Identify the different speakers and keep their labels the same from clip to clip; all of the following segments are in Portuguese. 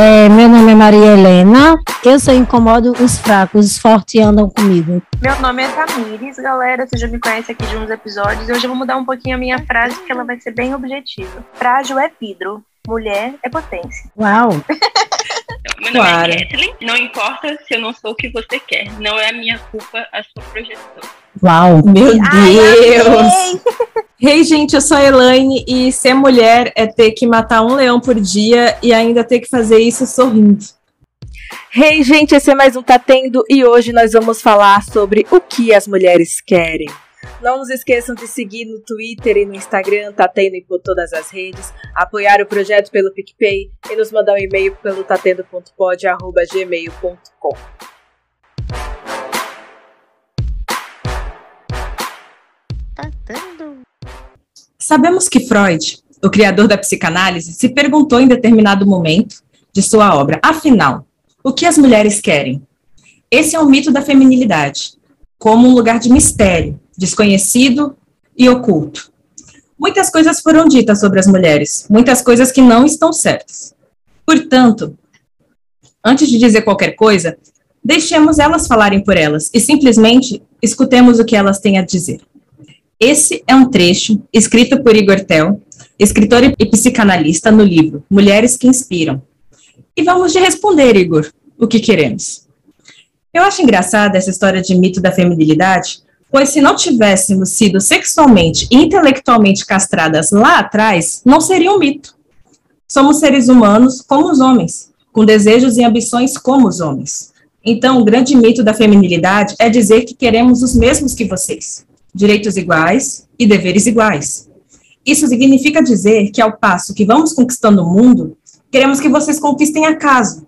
Speaker 1: É, meu nome é Maria Helena, eu sou incomodo os fracos, os fortes andam comigo.
Speaker 2: Meu nome é Tamires, galera, você já me conhece aqui de uns episódios, hoje eu vou mudar um pouquinho a minha frase, porque ela vai ser bem objetiva. Frágil é vidro, mulher é potência.
Speaker 1: Uau!
Speaker 3: Meu nome claro. é Kathleen, não importa se eu não sou o que você quer, não é a minha culpa a sua projeção.
Speaker 1: Uau!
Speaker 4: Meu Deus! Hey, gente, eu sou a Elaine e ser mulher é ter que matar um leão por dia e ainda ter que fazer isso sorrindo.
Speaker 5: Hey, gente, esse é mais um Tá Tendo e hoje nós vamos falar sobre o que as mulheres querem. Não nos esqueçam de seguir no Twitter e no Instagram, tá tendo em por todas as redes, apoiar o projeto pelo PicPay e nos mandar um e-mail pelo tatendo.pod.gmail.com.
Speaker 4: Sabemos que Freud, o criador da psicanálise, se perguntou em determinado momento de sua obra: afinal, o que as mulheres querem? Esse é o mito da feminilidade, como um lugar de mistério, desconhecido e oculto. Muitas coisas foram ditas sobre as mulheres, muitas coisas que não estão certas. Portanto, antes de dizer qualquer coisa, deixemos elas falarem por elas e simplesmente escutemos o que elas têm a dizer. Esse é um trecho escrito por Igor Tel, escritor e psicanalista, no livro Mulheres que Inspiram. E vamos de responder, Igor, o que queremos. Eu acho engraçada essa história de mito da feminilidade, pois se não tivéssemos sido sexualmente e intelectualmente castradas lá atrás, não seria um mito. Somos seres humanos como os homens, com desejos e ambições como os homens. Então, o grande mito da feminilidade é dizer que queremos os mesmos que vocês direitos iguais e deveres iguais. Isso significa dizer que, ao passo que vamos conquistando o mundo, queremos que vocês conquistem a casa.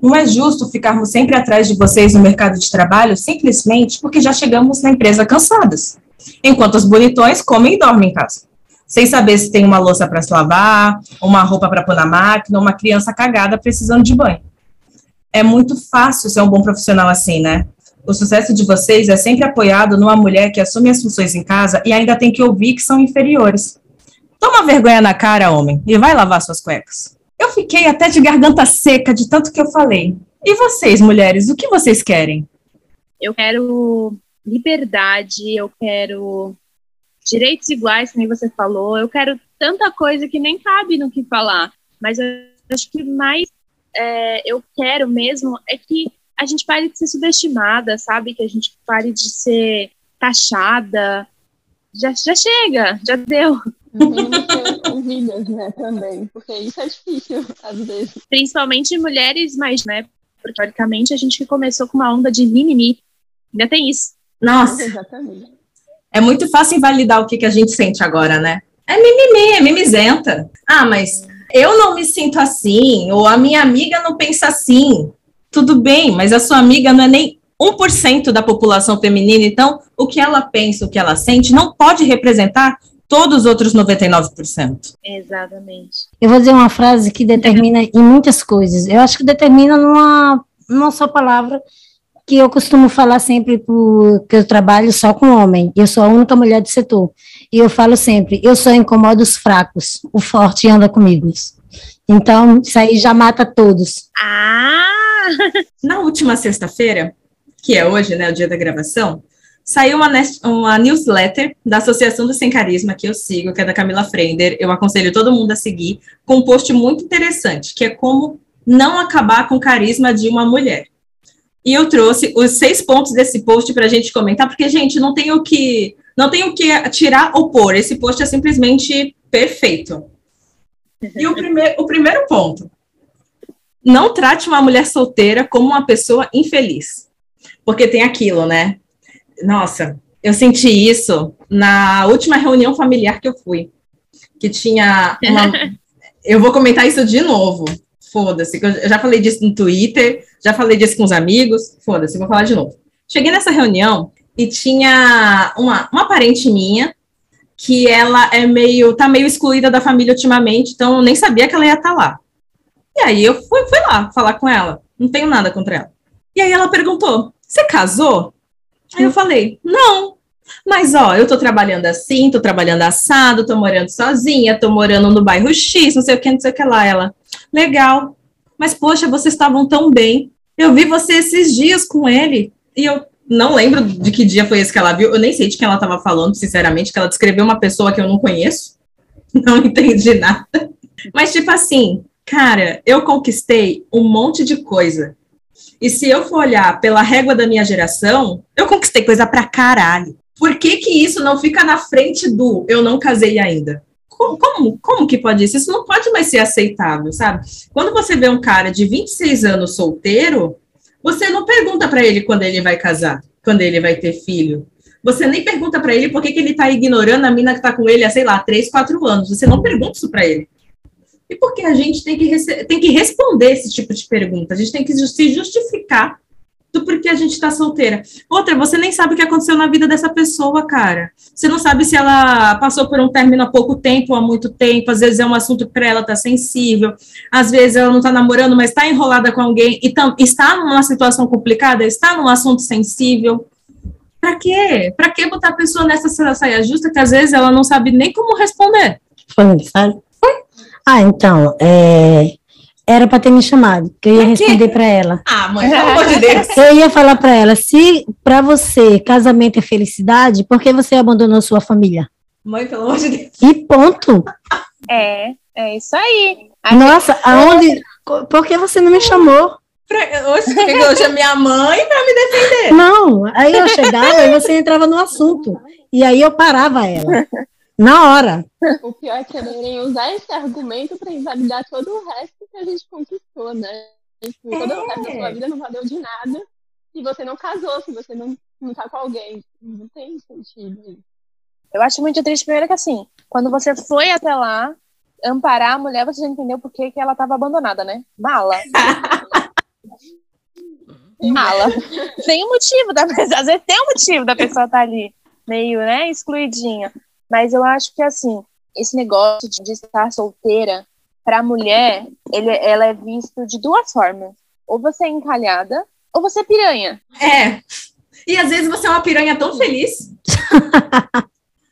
Speaker 4: Não é justo ficarmos sempre atrás de vocês no mercado de trabalho simplesmente porque já chegamos na empresa cansadas, enquanto os bonitões comem e dormem em casa, sem saber se tem uma louça para se lavar, uma roupa para pôr na máquina, uma criança cagada precisando de banho. É muito fácil ser um bom profissional assim, né? O sucesso de vocês é sempre apoiado numa mulher que assume as funções em casa e ainda tem que ouvir que são inferiores. Toma vergonha na cara, homem, e vai lavar suas cuecas. Eu fiquei até de garganta seca de tanto que eu falei. E vocês, mulheres, o que vocês querem?
Speaker 2: Eu quero liberdade, eu quero direitos iguais, como você falou, eu quero tanta coisa que nem cabe no que falar. Mas eu acho que mais é, eu quero mesmo é que a gente pare de ser subestimada, sabe? Que a gente pare de ser taxada. Já, já chega, já deu.
Speaker 6: Ouvidas, né, também, porque isso é difícil, às vezes.
Speaker 2: Principalmente mulheres mais, né? Porque, teoricamente, a gente começou com uma onda de mimimi. Ainda tem isso.
Speaker 4: Nossa. Exatamente. É muito fácil invalidar o que, que a gente sente agora, né? É mimimi, é mimizenta. Ah, mas eu não me sinto assim, ou a minha amiga não pensa assim tudo bem, mas a sua amiga não é nem 1% da população feminina, então o que ela pensa, o que ela sente, não pode representar todos os outros 99%.
Speaker 2: Exatamente.
Speaker 1: Eu vou dizer uma frase que determina em muitas coisas. Eu acho que determina numa, numa só palavra que eu costumo falar sempre porque eu trabalho só com homem. Eu sou a única mulher do setor. E eu falo sempre, eu só incomodo os fracos, o forte anda comigo. Então, isso aí já mata todos.
Speaker 2: Ah!
Speaker 4: Na última sexta-feira, que é hoje, né, o dia da gravação, saiu uma, uma newsletter da Associação do Sem Carisma, que eu sigo, que é da Camila Frender. Eu aconselho todo mundo a seguir, com um post muito interessante, que é como não acabar com o carisma de uma mulher. E eu trouxe os seis pontos desse post para a gente comentar, porque, gente, não tem o que não tem o que tirar ou pôr. Esse post é simplesmente perfeito. E o, prime o primeiro ponto não trate uma mulher solteira como uma pessoa infeliz. Porque tem aquilo, né? Nossa, eu senti isso na última reunião familiar que eu fui. que tinha uma. eu vou comentar isso de novo. Foda-se. Eu já falei disso no Twitter, já falei disso com os amigos. Foda-se, vou falar de novo. Cheguei nessa reunião e tinha uma, uma parente minha que ela é meio, tá meio excluída da família ultimamente, então eu nem sabia que ela ia estar tá lá. E aí eu fui, fui lá falar com ela, não tenho nada contra ela. E aí ela perguntou: Você casou? Aí eu falei: Não. Mas ó, eu tô trabalhando assim, tô trabalhando assado, tô morando sozinha, tô morando no bairro X, não sei o que, não sei o que lá. Ela, legal. Mas poxa, vocês estavam tão bem. Eu vi você esses dias com ele. E eu, não lembro de que dia foi esse que ela viu, eu nem sei de quem ela estava falando, sinceramente, que ela descreveu uma pessoa que eu não conheço. Não entendi nada. Mas, tipo assim, cara, eu conquistei um monte de coisa. E se eu for olhar pela régua da minha geração, eu conquistei coisa pra caralho. Por que, que isso não fica na frente do eu não casei ainda? Como, como, como que pode isso? Isso não pode mais ser aceitável, sabe? Quando você vê um cara de 26 anos solteiro, você não pergunta para ele quando ele vai casar, quando ele vai ter filho. Você nem pergunta para ele por que, que ele está ignorando a mina que está com ele há, sei lá, três, quatro anos. Você não pergunta isso para ele. E porque a gente tem que, tem que responder esse tipo de pergunta. A gente tem que se justificar do porquê a gente está solteira. Outra, você nem sabe o que aconteceu na vida dessa pessoa, cara. Você não sabe se ela passou por um término há pouco tempo há muito tempo. Às vezes é um assunto para ela tá sensível. Às vezes ela não está namorando, mas está enrolada com alguém e tam, está numa situação complicada, está num assunto sensível. Para quê? Para que botar a pessoa nessa saia justa que às vezes ela não sabe nem como responder?
Speaker 1: Foi, sabe? Ah, então, é, era para ter me chamado, que eu ia responder para ela.
Speaker 4: Ah, mãe, pelo amor de Deus.
Speaker 1: Eu ia falar para ela, se para você casamento é felicidade, por que você abandonou sua família?
Speaker 4: Mãe, pelo amor de Deus.
Speaker 1: E ponto.
Speaker 2: É, é isso aí.
Speaker 1: A Nossa, gente... aonde? Por que você não me chamou?
Speaker 4: Pra, hoje, hoje é minha mãe para me defender.
Speaker 1: Não, aí eu chegava e você entrava no assunto. E aí eu parava ela. Na hora.
Speaker 6: O pior é quererem usar esse argumento para invalidar todo o resto que a gente conquistou, né? Tipo, todo é. o resto da sua vida não valeu de nada se você não casou, se você não, não tá com alguém. Não tem sentido.
Speaker 2: Eu acho muito triste, primeiro que assim, quando você foi até lá amparar a mulher, você já entendeu por que, que ela estava abandonada, né? Mala. Mala. Tem um motivo, da, às vezes tem um motivo da pessoa estar tá ali, meio, né, excluidinha. Mas eu acho que, assim, esse negócio de estar solteira, para a mulher, ele, ela é visto de duas formas. Ou você é encalhada, ou você é piranha.
Speaker 4: É. E às vezes você é uma piranha tão feliz.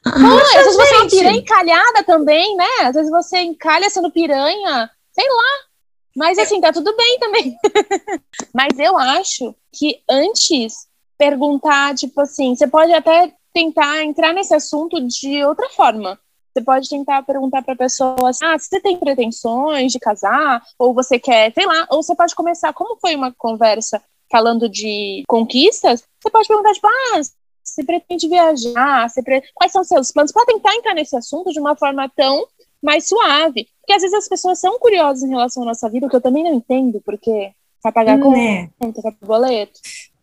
Speaker 2: Não, às vezes você é uma piranha encalhada também, né? Às vezes você encalha sendo piranha, sei lá. Mas assim, tá tudo bem também. Mas eu acho que antes perguntar, tipo assim, você pode até tentar entrar nesse assunto de outra forma. Você pode tentar perguntar para a pessoa assim, ah, você tem pretensões de casar? Ou você quer, sei lá, ou você pode começar, como foi uma conversa falando de conquistas, você pode perguntar, tipo, ah, você pretende viajar? Você pre... Quais são os seus planos? Para tentar entrar nesse assunto de uma forma tão mais suave. Porque às vezes as pessoas são curiosas em relação à nossa vida, o que eu também não entendo, porque vai pagar com é. conta, boleto.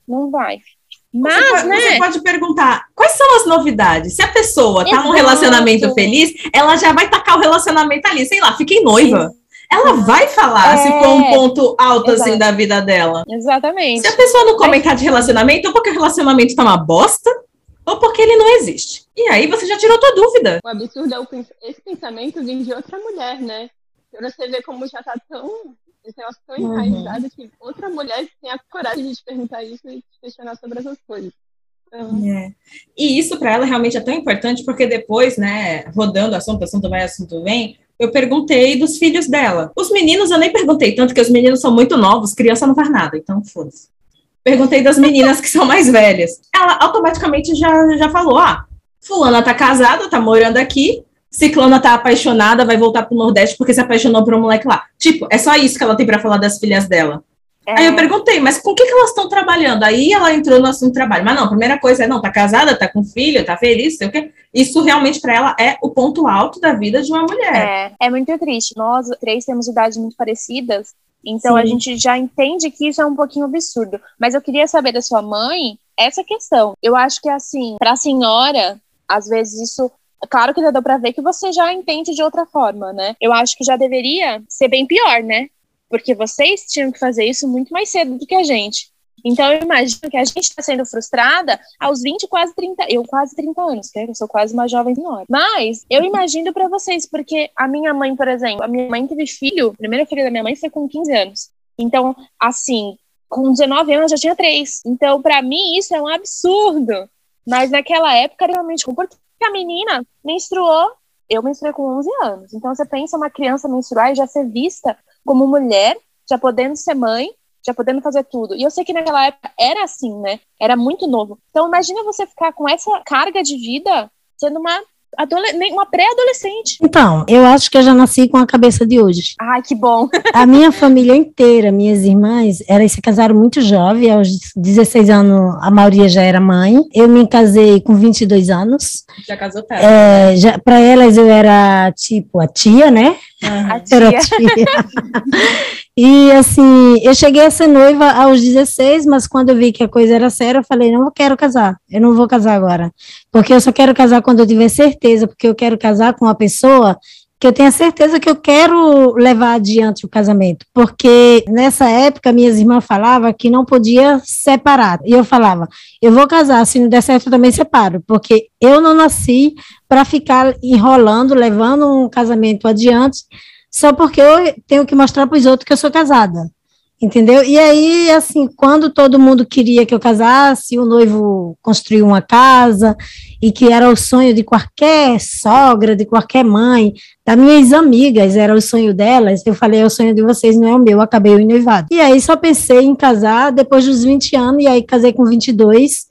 Speaker 2: Não vai. Mas,
Speaker 4: você, pode,
Speaker 2: né?
Speaker 4: você pode perguntar quais são as novidades. Se a pessoa tá num relacionamento feliz, ela já vai tacar o relacionamento ali. Sei lá, fiquei noiva. Sim. Ela vai falar é, se for um ponto alto exatamente. assim da vida dela.
Speaker 2: Exatamente.
Speaker 4: Se a pessoa não comentar de relacionamento, ou porque o relacionamento tá uma bosta, ou porque ele não existe. E aí você já tirou tua dúvida.
Speaker 6: O absurdo é esse pensamento vem de outra mulher, né? Pra você ver como já tá tão esse negócio tão uhum. enraizado que outra mulher tem a coragem de te perguntar isso e te questionar sobre essas coisas. Então...
Speaker 4: É. E isso para ela realmente é tão importante porque depois, né, rodando assunto, assunto vai, assunto vem, eu perguntei dos filhos dela. Os meninos eu nem perguntei tanto, que os meninos são muito novos, criança não faz nada, então foda-se. Perguntei das meninas que são mais velhas. Ela automaticamente já, já falou: ah, fulana tá casada, tá morando aqui, Ciclona tá apaixonada, vai voltar pro Nordeste porque se apaixonou por um moleque lá. Tipo, é só isso que ela tem para falar das filhas dela. É. Aí eu perguntei, mas com o que, que elas estão trabalhando? Aí ela entrou no assunto trabalho. Mas não, a primeira coisa é, não, tá casada, tá com filho, tá feliz, sei o quê. Isso realmente para ela é o ponto alto da vida de uma mulher.
Speaker 2: É, é muito triste. Nós três temos idades muito parecidas, então Sim. a gente já entende que isso é um pouquinho absurdo. Mas eu queria saber da sua mãe essa questão. Eu acho que assim, para a senhora, às vezes isso claro que já deu pra ver que você já entende de outra forma, né? Eu acho que já deveria ser bem pior, né? Porque vocês tinham que fazer isso muito mais cedo do que a gente. Então, eu imagino que a gente está sendo frustrada aos 20, quase 30, eu quase 30 anos, que eu sou quase uma jovem senhora. Mas eu imagino para vocês, porque a minha mãe, por exemplo, a minha mãe teve filho, a primeira filha da minha mãe foi com 15 anos. Então, assim, com 19 anos já tinha três. Então, para mim, isso é um absurdo. Mas naquela época, realmente, porque a menina menstruou, eu menstruei com 11 anos. Então, você pensa uma criança menstruar e já ser vista como mulher, já podendo ser mãe, já podendo fazer tudo. E eu sei que naquela época era assim, né? Era muito novo. Então imagina você ficar com essa carga de vida sendo uma uma pré-adolescente.
Speaker 1: Então, eu acho que eu já nasci com a cabeça de hoje.
Speaker 2: Ai, que bom.
Speaker 1: a minha família inteira, minhas irmãs, elas se casaram muito jovem, aos 16 anos a maioria já era mãe. Eu me casei com 22 anos.
Speaker 4: Já casou tarde.
Speaker 1: É, já, para elas eu era tipo a tia, né?
Speaker 2: Uhum. A tia. Era a tia.
Speaker 1: E assim, eu cheguei a ser noiva aos 16, mas quando eu vi que a coisa era séria, eu falei, não quero casar, eu não vou casar agora. Porque eu só quero casar quando eu tiver certeza, porque eu quero casar com uma pessoa que eu tenha certeza que eu quero levar adiante o casamento. Porque nessa época minhas irmãs falavam que não podia separar. E eu falava, eu vou casar, se não der certo eu também separo, porque eu não nasci para ficar enrolando, levando um casamento adiante só porque eu tenho que mostrar para os outros que eu sou casada. Entendeu? E aí, assim, quando todo mundo queria que eu casasse, o noivo construiu uma casa, e que era o sonho de qualquer sogra, de qualquer mãe, das minhas amigas, era o sonho delas. Eu falei, é o sonho de vocês, não é o meu, acabei o noivado. E aí só pensei em casar depois dos 20 anos, e aí casei com 22,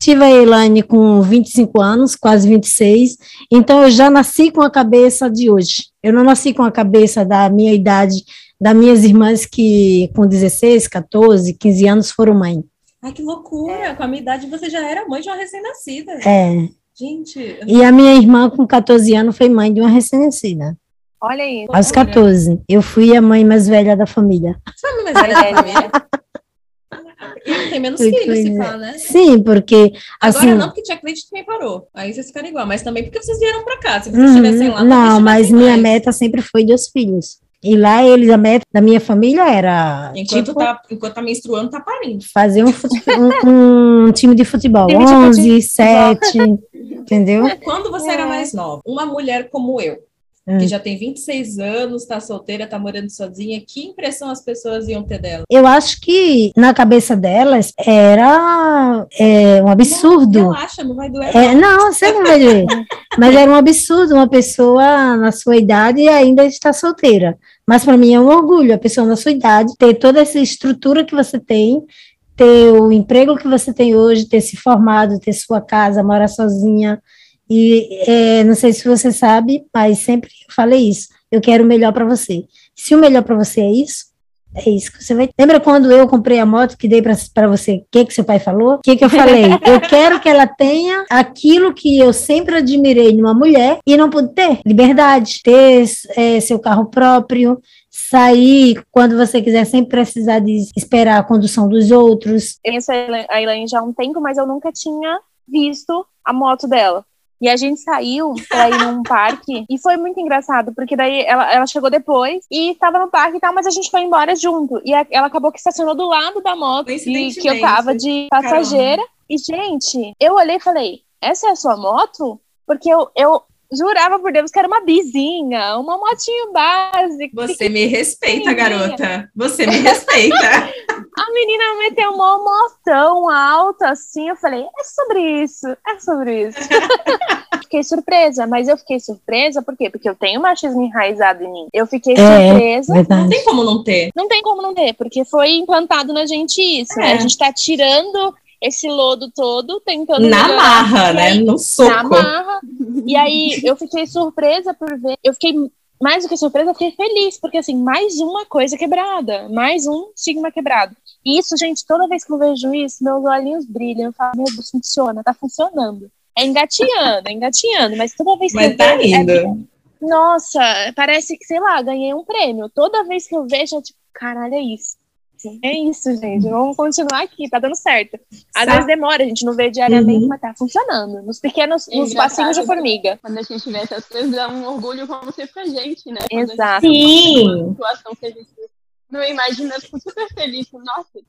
Speaker 1: Tive a Elaine com 25 anos, quase 26, então eu já nasci com a cabeça de hoje. Eu não nasci com a cabeça da minha idade, das minhas irmãs que com 16, 14, 15 anos foram mãe.
Speaker 4: Ai, que loucura! É. Com a minha idade você já era mãe de uma recém-nascida.
Speaker 1: É.
Speaker 4: Gente.
Speaker 1: E a minha irmã com 14 anos foi mãe de uma recém-nascida.
Speaker 2: Olha aí.
Speaker 1: Aos 14. Eu fui a mãe mais velha da família.
Speaker 4: Você é a mãe mais velha da família? E tem menos filhos, se fala, né?
Speaker 1: Sim, porque.
Speaker 4: Agora
Speaker 1: assim,
Speaker 4: não, porque Tia Cleide também parou. Aí vocês ficaram igual, mas também porque vocês vieram pra cá. Se vocês estivessem
Speaker 1: uhum,
Speaker 4: lá,
Speaker 1: Não, mas minha meta sempre foi dos filhos. E lá eles, a meta da minha família era.
Speaker 4: Enquanto, tipo, tá, enquanto tá menstruando, tá parindo.
Speaker 1: Fazer um, um, um time de futebol. Time 11, de 7, entendeu?
Speaker 4: Quando você é. era mais nova, uma mulher como eu, que hum. já tem 26 anos, está solteira, está morando sozinha. Que impressão as pessoas iam ter dela?
Speaker 1: Eu acho que na cabeça delas era é, um absurdo. Não,
Speaker 4: relaxa, não vai doer.
Speaker 1: É, não, você não vai doer. Mas era um absurdo uma pessoa na sua idade ainda estar solteira. Mas para mim é um orgulho a pessoa na sua idade ter toda essa estrutura que você tem, ter o emprego que você tem hoje, ter se formado, ter sua casa, morar sozinha e é, não sei se você sabe, mas sempre eu falei isso. Eu quero o melhor para você. Se o melhor para você é isso, é isso que você vai. Lembra quando eu comprei a moto que dei para você? O que, que seu pai falou? O que, que eu falei? eu quero que ela tenha aquilo que eu sempre admirei numa mulher e não pude ter: liberdade, ter é, seu carro próprio, sair quando você quiser, sem precisar de esperar a condução dos outros.
Speaker 2: Essa a Elaine já há um tempo, mas eu nunca tinha visto a moto dela. E a gente saiu pra ir num parque e foi muito engraçado, porque daí ela, ela chegou depois e estava no parque e tal, mas a gente foi embora junto. E a, ela acabou que estacionou do lado da moto e que eu tava de passageira. Caramba. E, gente, eu olhei e falei: essa é a sua moto? Porque eu, eu jurava por Deus que era uma bizinha, uma motinho básica.
Speaker 4: Você me respeita, garota. Você me respeita.
Speaker 2: A menina meteu uma moção alta assim, eu falei, é sobre isso, é sobre isso. fiquei surpresa, mas eu fiquei surpresa por quê? Porque eu tenho machismo enraizado em mim. Eu fiquei é, surpresa.
Speaker 4: Verdade. Não tem como não ter.
Speaker 2: Não tem como não ter, porque foi implantado na gente isso, né? é. né? A gente tá tirando esse lodo todo, tentando.
Speaker 4: Na marra, né? No soco. Na marra.
Speaker 2: E aí eu fiquei surpresa por ver. Eu fiquei mais do que surpresa, eu fiquei feliz, porque assim, mais uma coisa quebrada, mais um estigma quebrado. E isso, gente, toda vez que eu vejo isso, meus olhinhos brilham, eu falo, meu Deus, funciona, tá funcionando. É engatinhando, é engatinhando, mas toda vez que
Speaker 4: mas
Speaker 2: eu
Speaker 4: tá vejo. É indo. É,
Speaker 2: nossa, parece que, sei lá, ganhei um prêmio. Toda vez que eu vejo, é tipo, caralho, é isso. É isso, gente. Vamos continuar aqui, tá dando certo. Às vezes demora, a gente não vê diariamente, uhum. mas tá funcionando. Nos pequenos, nos passinhos de formiga.
Speaker 6: Quando a gente vê essas coisas, dá um orgulho como ser pra gente, né?
Speaker 2: Exato.
Speaker 6: Sim. situação que a gente não imagina, eu fico super feliz. Nossa,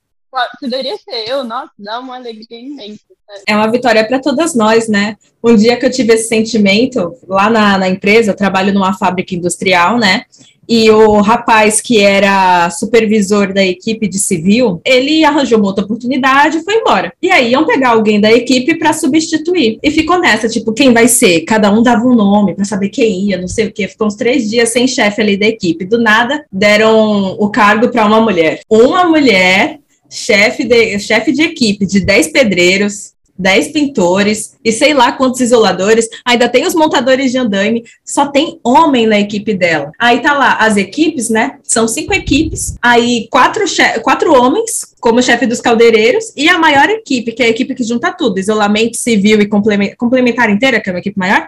Speaker 6: poderia ser eu, nossa, dá uma alegria imensa.
Speaker 4: É uma vitória para todas nós, né? Um dia que eu tive esse sentimento, lá na, na empresa, eu trabalho numa fábrica industrial, né? E o rapaz que era supervisor da equipe de civil, ele arranjou uma outra oportunidade e foi embora. E aí iam pegar alguém da equipe para substituir. E ficou nessa, tipo, quem vai ser? Cada um dava um nome para saber quem ia, não sei o quê. Ficou uns três dias sem chefe ali da equipe. Do nada, deram o cargo para uma mulher. Uma mulher chefe de, chefe de equipe de 10 pedreiros, 10 pintores e sei lá quantos isoladores. Ainda tem os montadores de andaime, só tem homem na equipe dela. Aí tá lá, as equipes, né? São cinco equipes, aí quatro, quatro homens como chefe dos caldeireiros e a maior equipe, que é a equipe que junta tudo, isolamento civil e complementar inteira, que é uma equipe maior,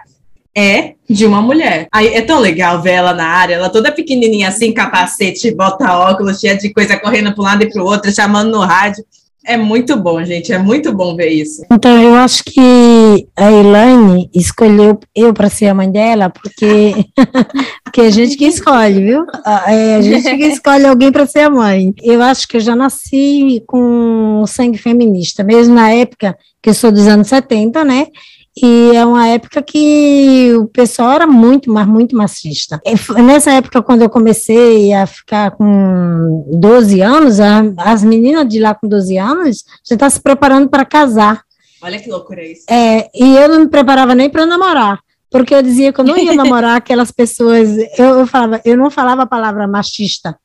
Speaker 4: é de uma mulher. Aí é tão legal ver ela na área, ela toda pequenininha assim, capacete, bota óculos, cheia de coisa correndo para um lado e para o outro, chamando no rádio. É muito bom, gente, é muito bom ver isso.
Speaker 1: Então, eu acho que a Elaine escolheu eu para ser a mãe dela, porque, porque é a gente que escolhe, viu? É a gente que escolhe alguém para ser a mãe. Eu acho que eu já nasci com sangue feminista, mesmo na época que eu sou dos anos 70, né? E é uma época que o pessoal era muito, mas muito machista. Nessa época, quando eu comecei a ficar com 12 anos, as meninas de lá com 12 anos já estavam se preparando para casar.
Speaker 4: Olha que loucura isso.
Speaker 1: É, e eu não me preparava nem para namorar, porque eu dizia que eu não ia namorar aquelas pessoas. Eu, eu, falava, eu não falava a palavra machista.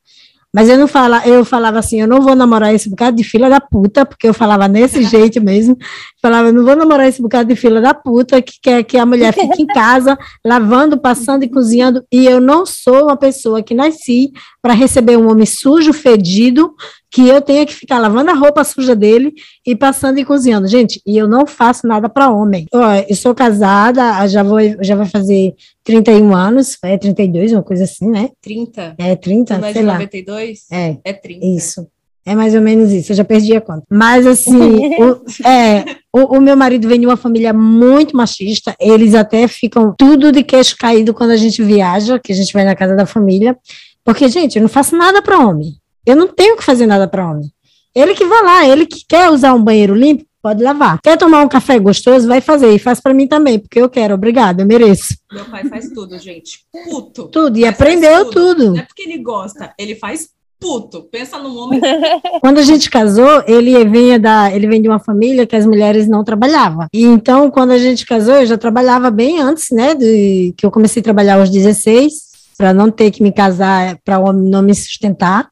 Speaker 1: Mas eu não fala, eu falava assim, eu não vou namorar esse bocado de fila da puta, porque eu falava nesse jeito mesmo. Falava, eu não vou namorar esse bocado de fila da puta que quer que a mulher fique em casa, lavando, passando e cozinhando. E eu não sou uma pessoa que nasci para receber um homem sujo, fedido, que eu tenha que ficar lavando a roupa suja dele e passando e cozinhando. Gente, e eu não faço nada para homem. Ó, eu sou casada, já vou já vai fazer 31 anos, é 32, uma coisa assim, né?
Speaker 4: 30.
Speaker 1: É 30,
Speaker 4: não é
Speaker 1: sei
Speaker 4: de
Speaker 1: lá.
Speaker 4: 92?
Speaker 1: É.
Speaker 4: É 30.
Speaker 1: Isso. É mais ou menos isso, eu já perdi a conta. Mas, assim, o, é, o, o, meu marido vem de uma família muito machista, eles até ficam tudo de queixo caído quando a gente viaja, que a gente vai na casa da família, porque, gente, eu não faço nada para homem. Eu não tenho que fazer nada para homem. Ele que vai lá, ele que quer usar um banheiro limpo, pode lavar. Quer tomar um café gostoso, vai fazer. E faz para mim também, porque eu quero. Obrigada, eu mereço.
Speaker 4: Meu pai faz tudo, gente. Puto.
Speaker 1: Tudo. E aprendeu tudo. tudo.
Speaker 4: Não é porque ele gosta, ele faz puto. Pensa num homem.
Speaker 1: Quando a gente casou, ele vinha da, ele vem de uma família que as mulheres não trabalhavam. E então, quando a gente casou, eu já trabalhava bem antes, né, de que eu comecei a trabalhar aos 16, para não ter que me casar, para o homem não me sustentar.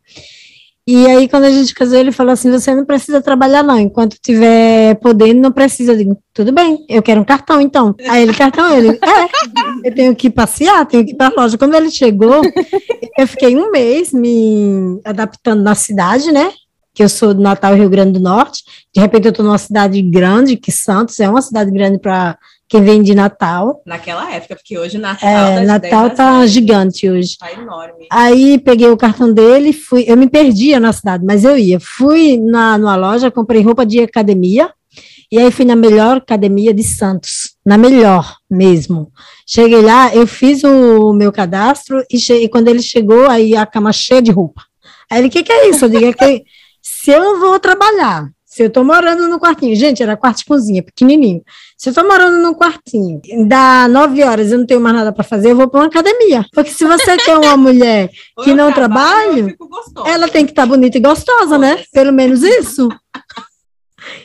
Speaker 1: E aí, quando a gente casou, ele falou assim: você não precisa trabalhar, não. Enquanto tiver podendo, não precisa. Eu digo, tudo bem, eu quero um cartão, então. Aí ele, cartão, ele, é, eu tenho que passear, tenho que ir para a loja. Quando ele chegou, eu fiquei um mês me adaptando na cidade, né? Que eu sou do Natal, Rio Grande do Norte. De repente, eu estou numa cidade grande, que Santos é uma cidade grande para quem vem de Natal.
Speaker 4: Naquela época, porque hoje Natal
Speaker 1: é, Natal tá gigante hoje.
Speaker 4: Tá enorme.
Speaker 1: Aí peguei o cartão dele, fui, eu me perdia na cidade, mas eu ia. Fui na numa loja, comprei roupa de academia, e aí fui na melhor academia de Santos, na melhor mesmo. Cheguei lá, eu fiz o meu cadastro e, e quando ele chegou, aí a cama cheia de roupa. Aí ele, o que, que é isso? Eu digo, é que se eu vou trabalhar se eu tô morando no quartinho, gente, era quarto de cozinha, pequenininho. Se eu tô morando num quartinho, dá nove horas, eu não tenho mais nada para fazer, eu vou para uma academia. Porque se você quer uma mulher que não trabalha, ela tem que estar tá bonita e gostosa, né? Pelo menos isso.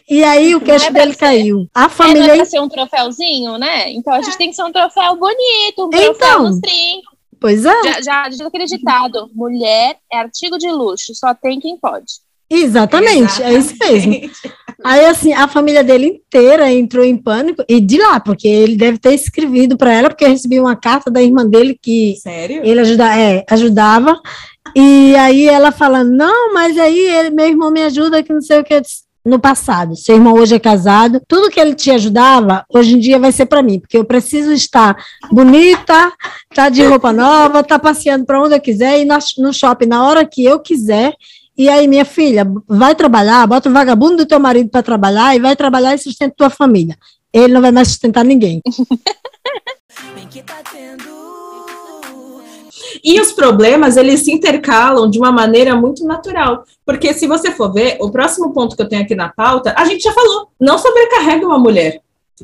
Speaker 1: E aí o queixo é dele ser. caiu. A família. É
Speaker 2: pra ser um troféuzinho, né? Então a gente tem que ser um troféu bonito, um troféu então, nos trincos.
Speaker 1: Pois é.
Speaker 2: Já, já diz aquele ditado: mulher é artigo de luxo, só tem quem pode.
Speaker 1: Exatamente, Exatamente, é isso mesmo. Aí, assim, a família dele inteira entrou em pânico, e de lá, porque ele deve ter escrevido para ela, porque eu recebi uma carta da irmã dele que
Speaker 4: Sério?
Speaker 1: ele ajuda, é, ajudava, e aí ela falando, não, mas aí ele, meu irmão me ajuda, que não sei o que, no passado. Seu irmão hoje é casado, tudo que ele te ajudava, hoje em dia vai ser para mim, porque eu preciso estar bonita, tá de roupa nova, tá passeando para onde eu quiser, e no shopping na hora que eu quiser, E aí, minha filha, vai trabalhar, bota o vagabundo do teu marido para trabalhar e vai trabalhar e sustenta tua família. Ele não vai mais sustentar ninguém.
Speaker 4: E os problemas, eles se intercalam de uma maneira muito natural. Porque se você for ver, o próximo ponto que eu tenho aqui na pauta, a gente já falou, não sobrecarrega uma mulher.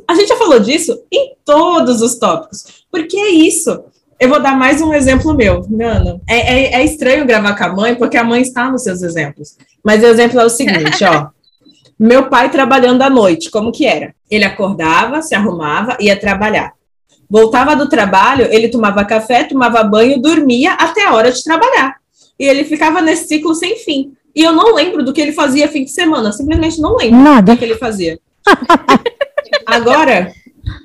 Speaker 4: A gente já falou disso em todos os tópicos. Porque é isso. Eu vou dar mais um exemplo meu, Nana. É, é, é, estranho gravar com a mãe, porque a mãe está nos seus exemplos. Mas o exemplo é o seguinte, ó. Meu pai trabalhando à noite, como que era? Ele acordava, se arrumava, ia trabalhar. Voltava do trabalho, ele tomava café, tomava banho, dormia até a hora de trabalhar. E ele ficava nesse ciclo sem fim. E eu não lembro do que ele fazia fim de semana, simplesmente não lembro
Speaker 1: Nada.
Speaker 4: do que ele fazia. Agora,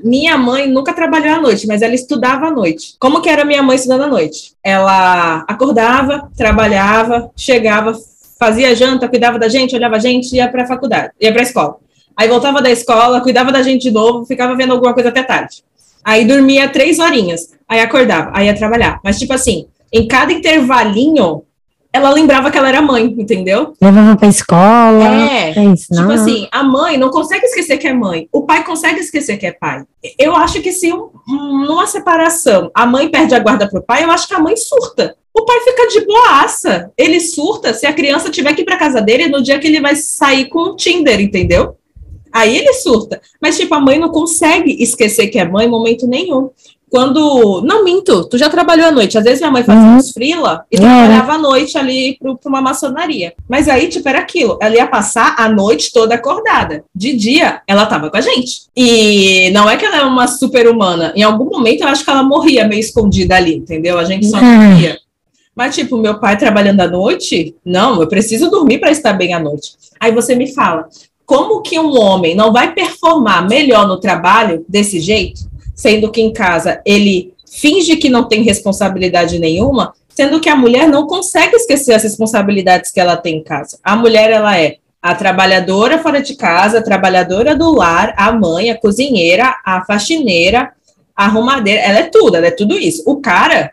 Speaker 4: minha mãe nunca trabalhou à noite, mas ela estudava à noite. Como que era minha mãe estudando à noite? Ela acordava, trabalhava, chegava, fazia janta, cuidava da gente, olhava a gente, ia para a faculdade, ia para a escola. Aí voltava da escola, cuidava da gente de novo, ficava vendo alguma coisa até tarde. Aí dormia três horinhas, aí acordava, aí ia trabalhar. Mas, tipo assim, em cada intervalinho, ela lembrava que ela era mãe, entendeu?
Speaker 1: Levava pra escola.
Speaker 4: É, tipo assim, a mãe não consegue esquecer que é mãe, o pai consegue esquecer que é pai. Eu acho que se um, numa separação a mãe perde a guarda pro pai, eu acho que a mãe surta. O pai fica de boaça, ele surta se a criança tiver que ir pra casa dele no dia que ele vai sair com o Tinder, entendeu? Aí ele surta. Mas, tipo, a mãe não consegue esquecer que é mãe em momento nenhum. Quando. Não minto, tu já trabalhou à noite. Às vezes minha mãe fazia uhum. uns frila e trabalhava à noite ali para uma maçonaria. Mas aí, tipo, era aquilo. Ela ia passar a noite toda acordada. De dia, ela tava com a gente. E não é que ela é uma super-humana. Em algum momento, eu acho que ela morria meio escondida ali, entendeu? A gente só não via. Mas, tipo, meu pai trabalhando à noite, não, eu preciso dormir para estar bem à noite. Aí você me fala, como que um homem não vai performar melhor no trabalho desse jeito? Sendo que em casa ele finge que não tem responsabilidade nenhuma, sendo que a mulher não consegue esquecer as responsabilidades que ela tem em casa. A mulher, ela é a trabalhadora fora de casa, a trabalhadora do lar, a mãe, a cozinheira, a faxineira, a arrumadeira, ela é tudo, ela é tudo isso. O cara,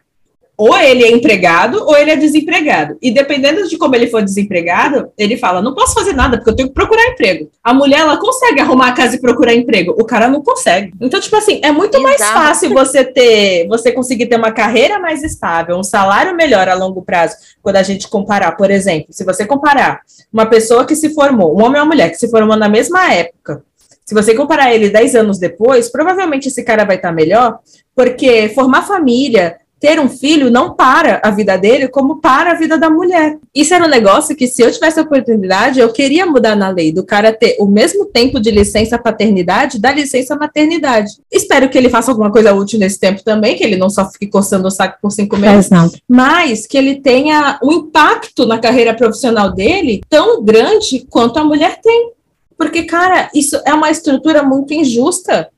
Speaker 4: ou ele é empregado ou ele é desempregado. E dependendo de como ele for desempregado, ele fala: não posso fazer nada porque eu tenho que procurar emprego. A mulher ela consegue arrumar a casa e procurar emprego, o cara não consegue. Então, tipo assim, é muito Exato. mais fácil você ter, você conseguir ter uma carreira mais estável, um salário melhor a longo prazo, quando a gente comparar, por exemplo, se você comparar uma pessoa que se formou, um homem ou uma mulher que se formou na mesma época, se você comparar ele 10 anos depois, provavelmente esse cara vai estar melhor, porque formar família, ter um filho não para a vida dele como para a vida da mulher. Isso era um negócio que, se eu tivesse a oportunidade, eu queria mudar na lei, do cara ter o mesmo tempo de licença paternidade da licença maternidade. Espero que ele faça alguma coisa útil nesse tempo também, que ele não só fique coçando o saco por cinco meses, mas que ele tenha um impacto na carreira profissional dele tão grande quanto a mulher tem. Porque, cara, isso é uma estrutura muito injusta.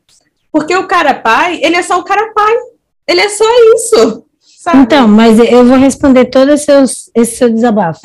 Speaker 4: Porque o cara pai, ele é só o cara pai. Ele é só isso. Sabe?
Speaker 1: Então, mas eu vou responder todo esse seu, esse seu desabafo.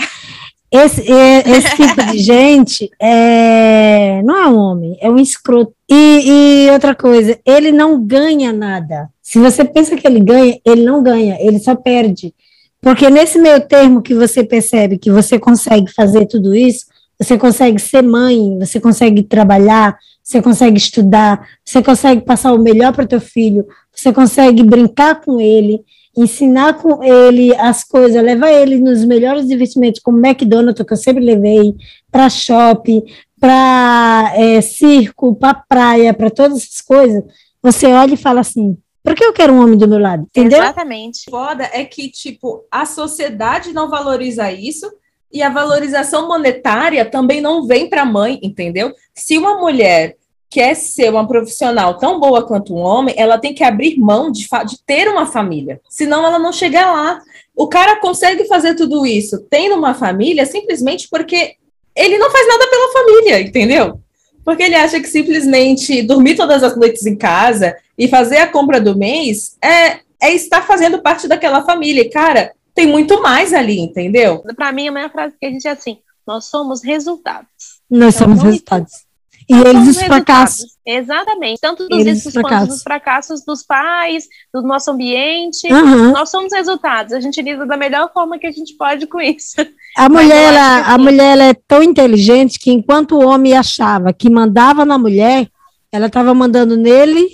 Speaker 1: Esse, esse tipo de gente é, não é um homem, é um escroto. E, e, outra coisa, ele não ganha nada. Se você pensa que ele ganha, ele não ganha, ele só perde. Porque nesse meio termo que você percebe que você consegue fazer tudo isso, você consegue ser mãe, você consegue trabalhar, você consegue estudar, você consegue passar o melhor para o teu filho, você consegue brincar com ele, ensinar com ele as coisas, levar ele nos melhores investimentos, como McDonald's, que eu sempre levei, para shopping, para é, circo, para praia, para todas essas coisas, você olha e fala assim, por que eu quero um homem do meu lado? Entendeu?
Speaker 4: Exatamente. Foda é que, tipo, a sociedade não valoriza isso, e a valorização monetária também não vem para a mãe, entendeu? Se uma mulher quer ser uma profissional tão boa quanto um homem, ela tem que abrir mão de, de ter uma família. Senão ela não chega lá. O cara consegue fazer tudo isso tendo uma família simplesmente porque ele não faz nada pela família, entendeu? Porque ele acha que simplesmente dormir todas as noites em casa e fazer a compra do mês é, é estar fazendo parte daquela família. E, cara, tem muito mais ali, entendeu?
Speaker 2: Para mim, a minha frase que a gente é assim: nós somos resultados.
Speaker 1: Nós então, somos resultados. E eles os fracassos.
Speaker 2: Exatamente. Tanto dos eles êxitos quanto dos fracassos dos pais, do nosso ambiente. Uhum. Nós somos resultados. A gente lida da melhor forma que a gente pode com isso.
Speaker 1: A mulher, ela, a assim mulher ela é tão inteligente que enquanto o homem achava que mandava na mulher, ela estava mandando nele,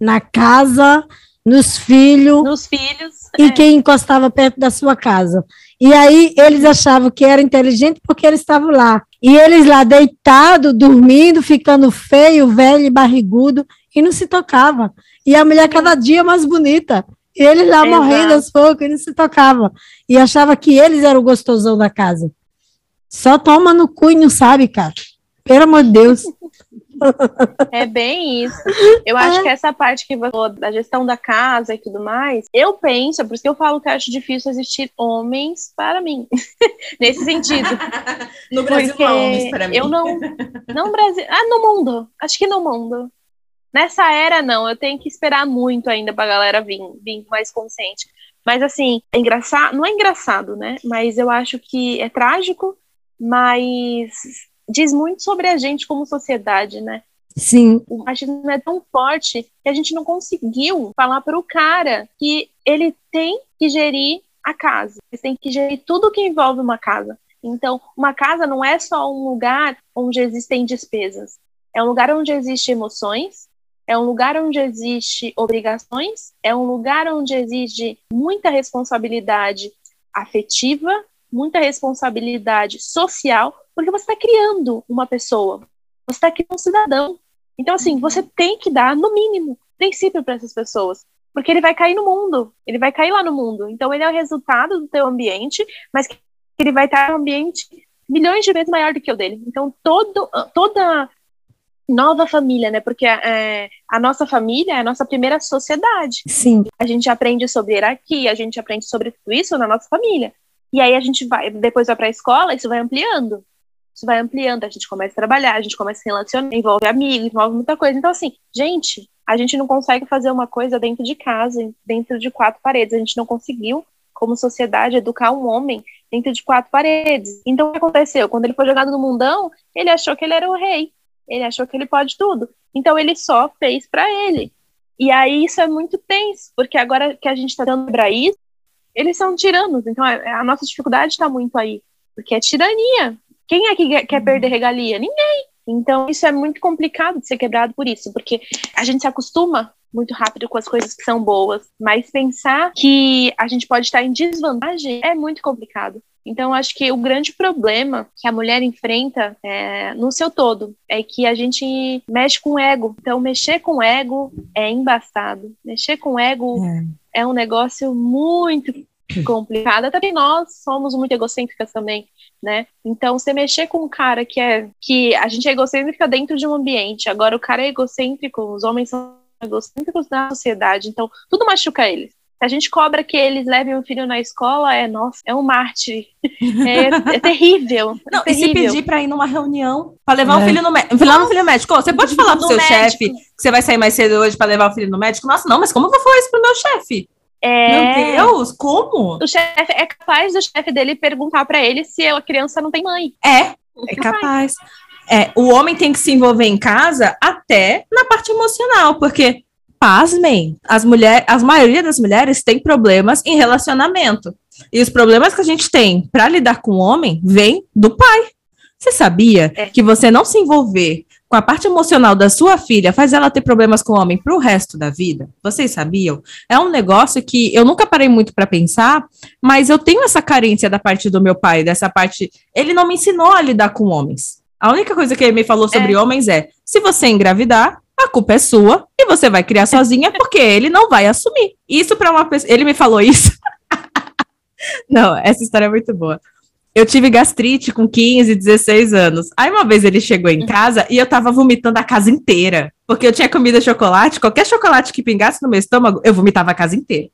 Speaker 1: na casa, nos filhos.
Speaker 2: Nos filhos.
Speaker 1: E é. quem encostava perto da sua casa. E aí eles achavam que era inteligente porque eles estavam lá. E eles lá deitados, dormindo, ficando feio, velho barrigudo, e não se tocava. E a mulher cada dia mais bonita. E eles lá Exato. morrendo aos poucos e não se tocava. E achava que eles eram o gostosão da casa. Só toma no cu e não sabe, cara. Pelo amor de Deus.
Speaker 2: É bem isso. Eu acho é. que essa parte que você falou da gestão da casa e tudo mais, eu penso, por isso que eu falo que eu acho difícil existir homens para mim. Nesse sentido.
Speaker 4: No Brasil Porque não homens para mim.
Speaker 2: Eu não. Não Brasil. Ah, no mundo. Acho que no mundo. Nessa era, não. Eu tenho que esperar muito ainda pra galera vir, vir mais consciente. Mas assim, é engraçado. Não é engraçado, né? Mas eu acho que é trágico, mas diz muito sobre a gente como sociedade, né?
Speaker 1: Sim.
Speaker 2: O machismo é tão forte que a gente não conseguiu falar para o cara que ele tem que gerir a casa. Ele tem que gerir tudo que envolve uma casa. Então, uma casa não é só um lugar onde existem despesas. É um lugar onde existem emoções, é um lugar onde existe obrigações, é um lugar onde existe muita responsabilidade afetiva, muita responsabilidade social, porque você está criando uma pessoa, você está criando um cidadão. Então, assim, uhum. você tem que dar, no mínimo, princípio para essas pessoas. Porque ele vai cair no mundo, ele vai cair lá no mundo. Então, ele é o resultado do teu ambiente, mas ele vai estar no ambiente milhões de vezes maior do que o dele. Então, todo, toda nova família, né? Porque é, a nossa família é a nossa primeira sociedade.
Speaker 1: Sim.
Speaker 2: A gente aprende sobre hierarquia, a gente aprende sobre tudo isso na nossa família. E aí a gente vai, depois vai para a escola, isso vai ampliando isso vai ampliando, a gente começa a trabalhar, a gente começa a se relacionar, envolve amigos, envolve muita coisa. Então, assim, gente, a gente não consegue fazer uma coisa dentro de casa, dentro de quatro paredes. A gente não conseguiu, como sociedade, educar um homem dentro de quatro paredes. Então, o que aconteceu? Quando ele foi jogado no mundão, ele achou que ele era o rei. Ele achou que ele pode tudo. Então, ele só fez para ele. E aí, isso é muito tenso, porque agora que a gente está dando para isso, eles são tiranos. Então, a nossa dificuldade está muito aí. Porque é tirania. Quem é que quer perder regalia? Ninguém. Então, isso é muito complicado de ser quebrado por isso, porque a gente se acostuma muito rápido com as coisas que são boas, mas pensar que a gente pode estar em desvantagem é muito complicado. Então, acho que o grande problema que a mulher enfrenta é, no seu todo é que a gente mexe com o ego. Então, mexer com o ego é embaçado. Mexer com o ego é, é um negócio muito complicado. Até nós somos muito egocêntricas também né? Então, você mexer com um cara que é que a gente é egocêntrica dentro de um ambiente, agora o cara é egocêntrico, os homens são egocêntricos na sociedade, então tudo machuca eles. Se a gente cobra que eles levem o filho na escola, é nossa, é um mártir. É, é terrível.
Speaker 4: Não,
Speaker 2: é terrível.
Speaker 4: e se pedir para ir numa reunião para levar é. o filho no médico, levar o filho no médico, você pode falar pro seu chefe que você vai sair mais cedo hoje para levar o filho no médico? Nossa, não, mas como eu vou falar isso pro meu chefe?
Speaker 2: É...
Speaker 4: Meu Deus, como?
Speaker 2: O chefe é capaz do chefe dele perguntar para ele se a criança não tem mãe.
Speaker 4: É, é capaz. É, o homem tem que se envolver em casa até na parte emocional, porque pasmem, as mulheres, a maioria das mulheres tem problemas em relacionamento. E os problemas que a gente tem para lidar com o homem vem do pai. Você sabia é. que você não se envolver com a parte emocional da sua filha faz ela ter problemas com o homem pro resto da vida? Vocês sabiam? É um negócio que eu nunca parei muito para pensar, mas eu tenho essa carência da parte do meu pai, dessa parte. Ele não me ensinou a lidar com homens. A única coisa que ele me falou sobre é. homens é: se você engravidar, a culpa é sua e você vai criar sozinha porque ele não vai assumir. Isso para uma pessoa. Ele me falou isso. não, essa história é muito boa. Eu tive gastrite com 15, 16 anos. Aí uma vez ele chegou em casa e eu tava vomitando a casa inteira. Porque eu tinha comido chocolate, qualquer chocolate que pingasse no meu estômago, eu vomitava a casa inteira.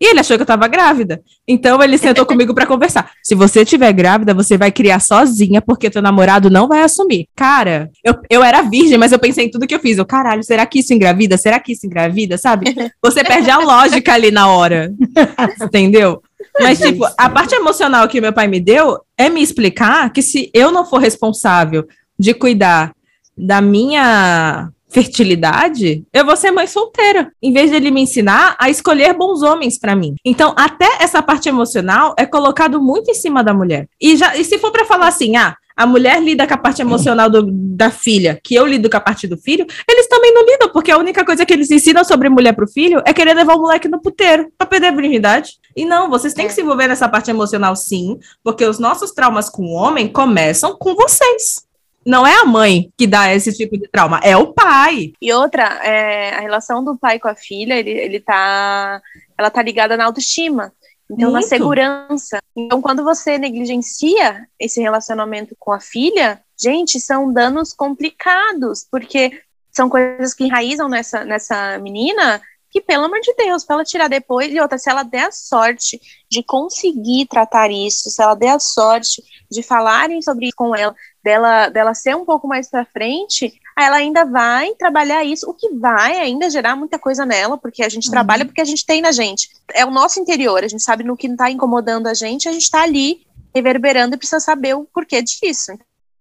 Speaker 4: E ele achou que eu tava grávida. Então ele sentou comigo para conversar. Se você estiver grávida, você vai criar sozinha, porque teu namorado não vai assumir. Cara, eu, eu era virgem, mas eu pensei em tudo que eu fiz. Eu, caralho, será que isso engravida? Será que isso engravida? Sabe? Você perde a lógica ali na hora. Entendeu? Mas, tipo, a parte emocional que meu pai me deu é me explicar que se eu não for responsável de cuidar da minha fertilidade, eu vou ser mãe solteira, em vez de ele me ensinar a escolher bons homens para mim. Então, até essa parte emocional é colocado muito em cima da mulher. E já e se for para falar assim, ah, a mulher lida com a parte emocional do, da filha, que eu lido com a parte do filho, eles também não lidam, porque a única coisa que eles ensinam sobre mulher pro filho é querer levar o moleque no puteiro pra perder a virgindade. E não, vocês têm que se envolver nessa parte emocional sim, porque os nossos traumas com o homem começam com vocês não é a mãe que dá esse tipo de trauma, é o pai.
Speaker 2: E outra, é, a relação do pai com a filha, ele, ele tá, ela tá ligada na autoestima. Então, na segurança. Então, quando você negligencia esse relacionamento com a filha, gente, são danos complicados, porque são coisas que enraizam nessa, nessa menina que, pelo amor de Deus, para ela tirar depois, e outra, se ela der a sorte de conseguir tratar isso, se ela der a sorte de falarem sobre isso com ela, dela, dela ser um pouco mais para frente, ela ainda vai trabalhar isso, o que vai ainda gerar muita coisa nela, porque a gente uhum. trabalha porque a gente tem na gente. É o nosso interior, a gente sabe no que está incomodando a gente, a gente está ali reverberando e precisa saber o porquê disso.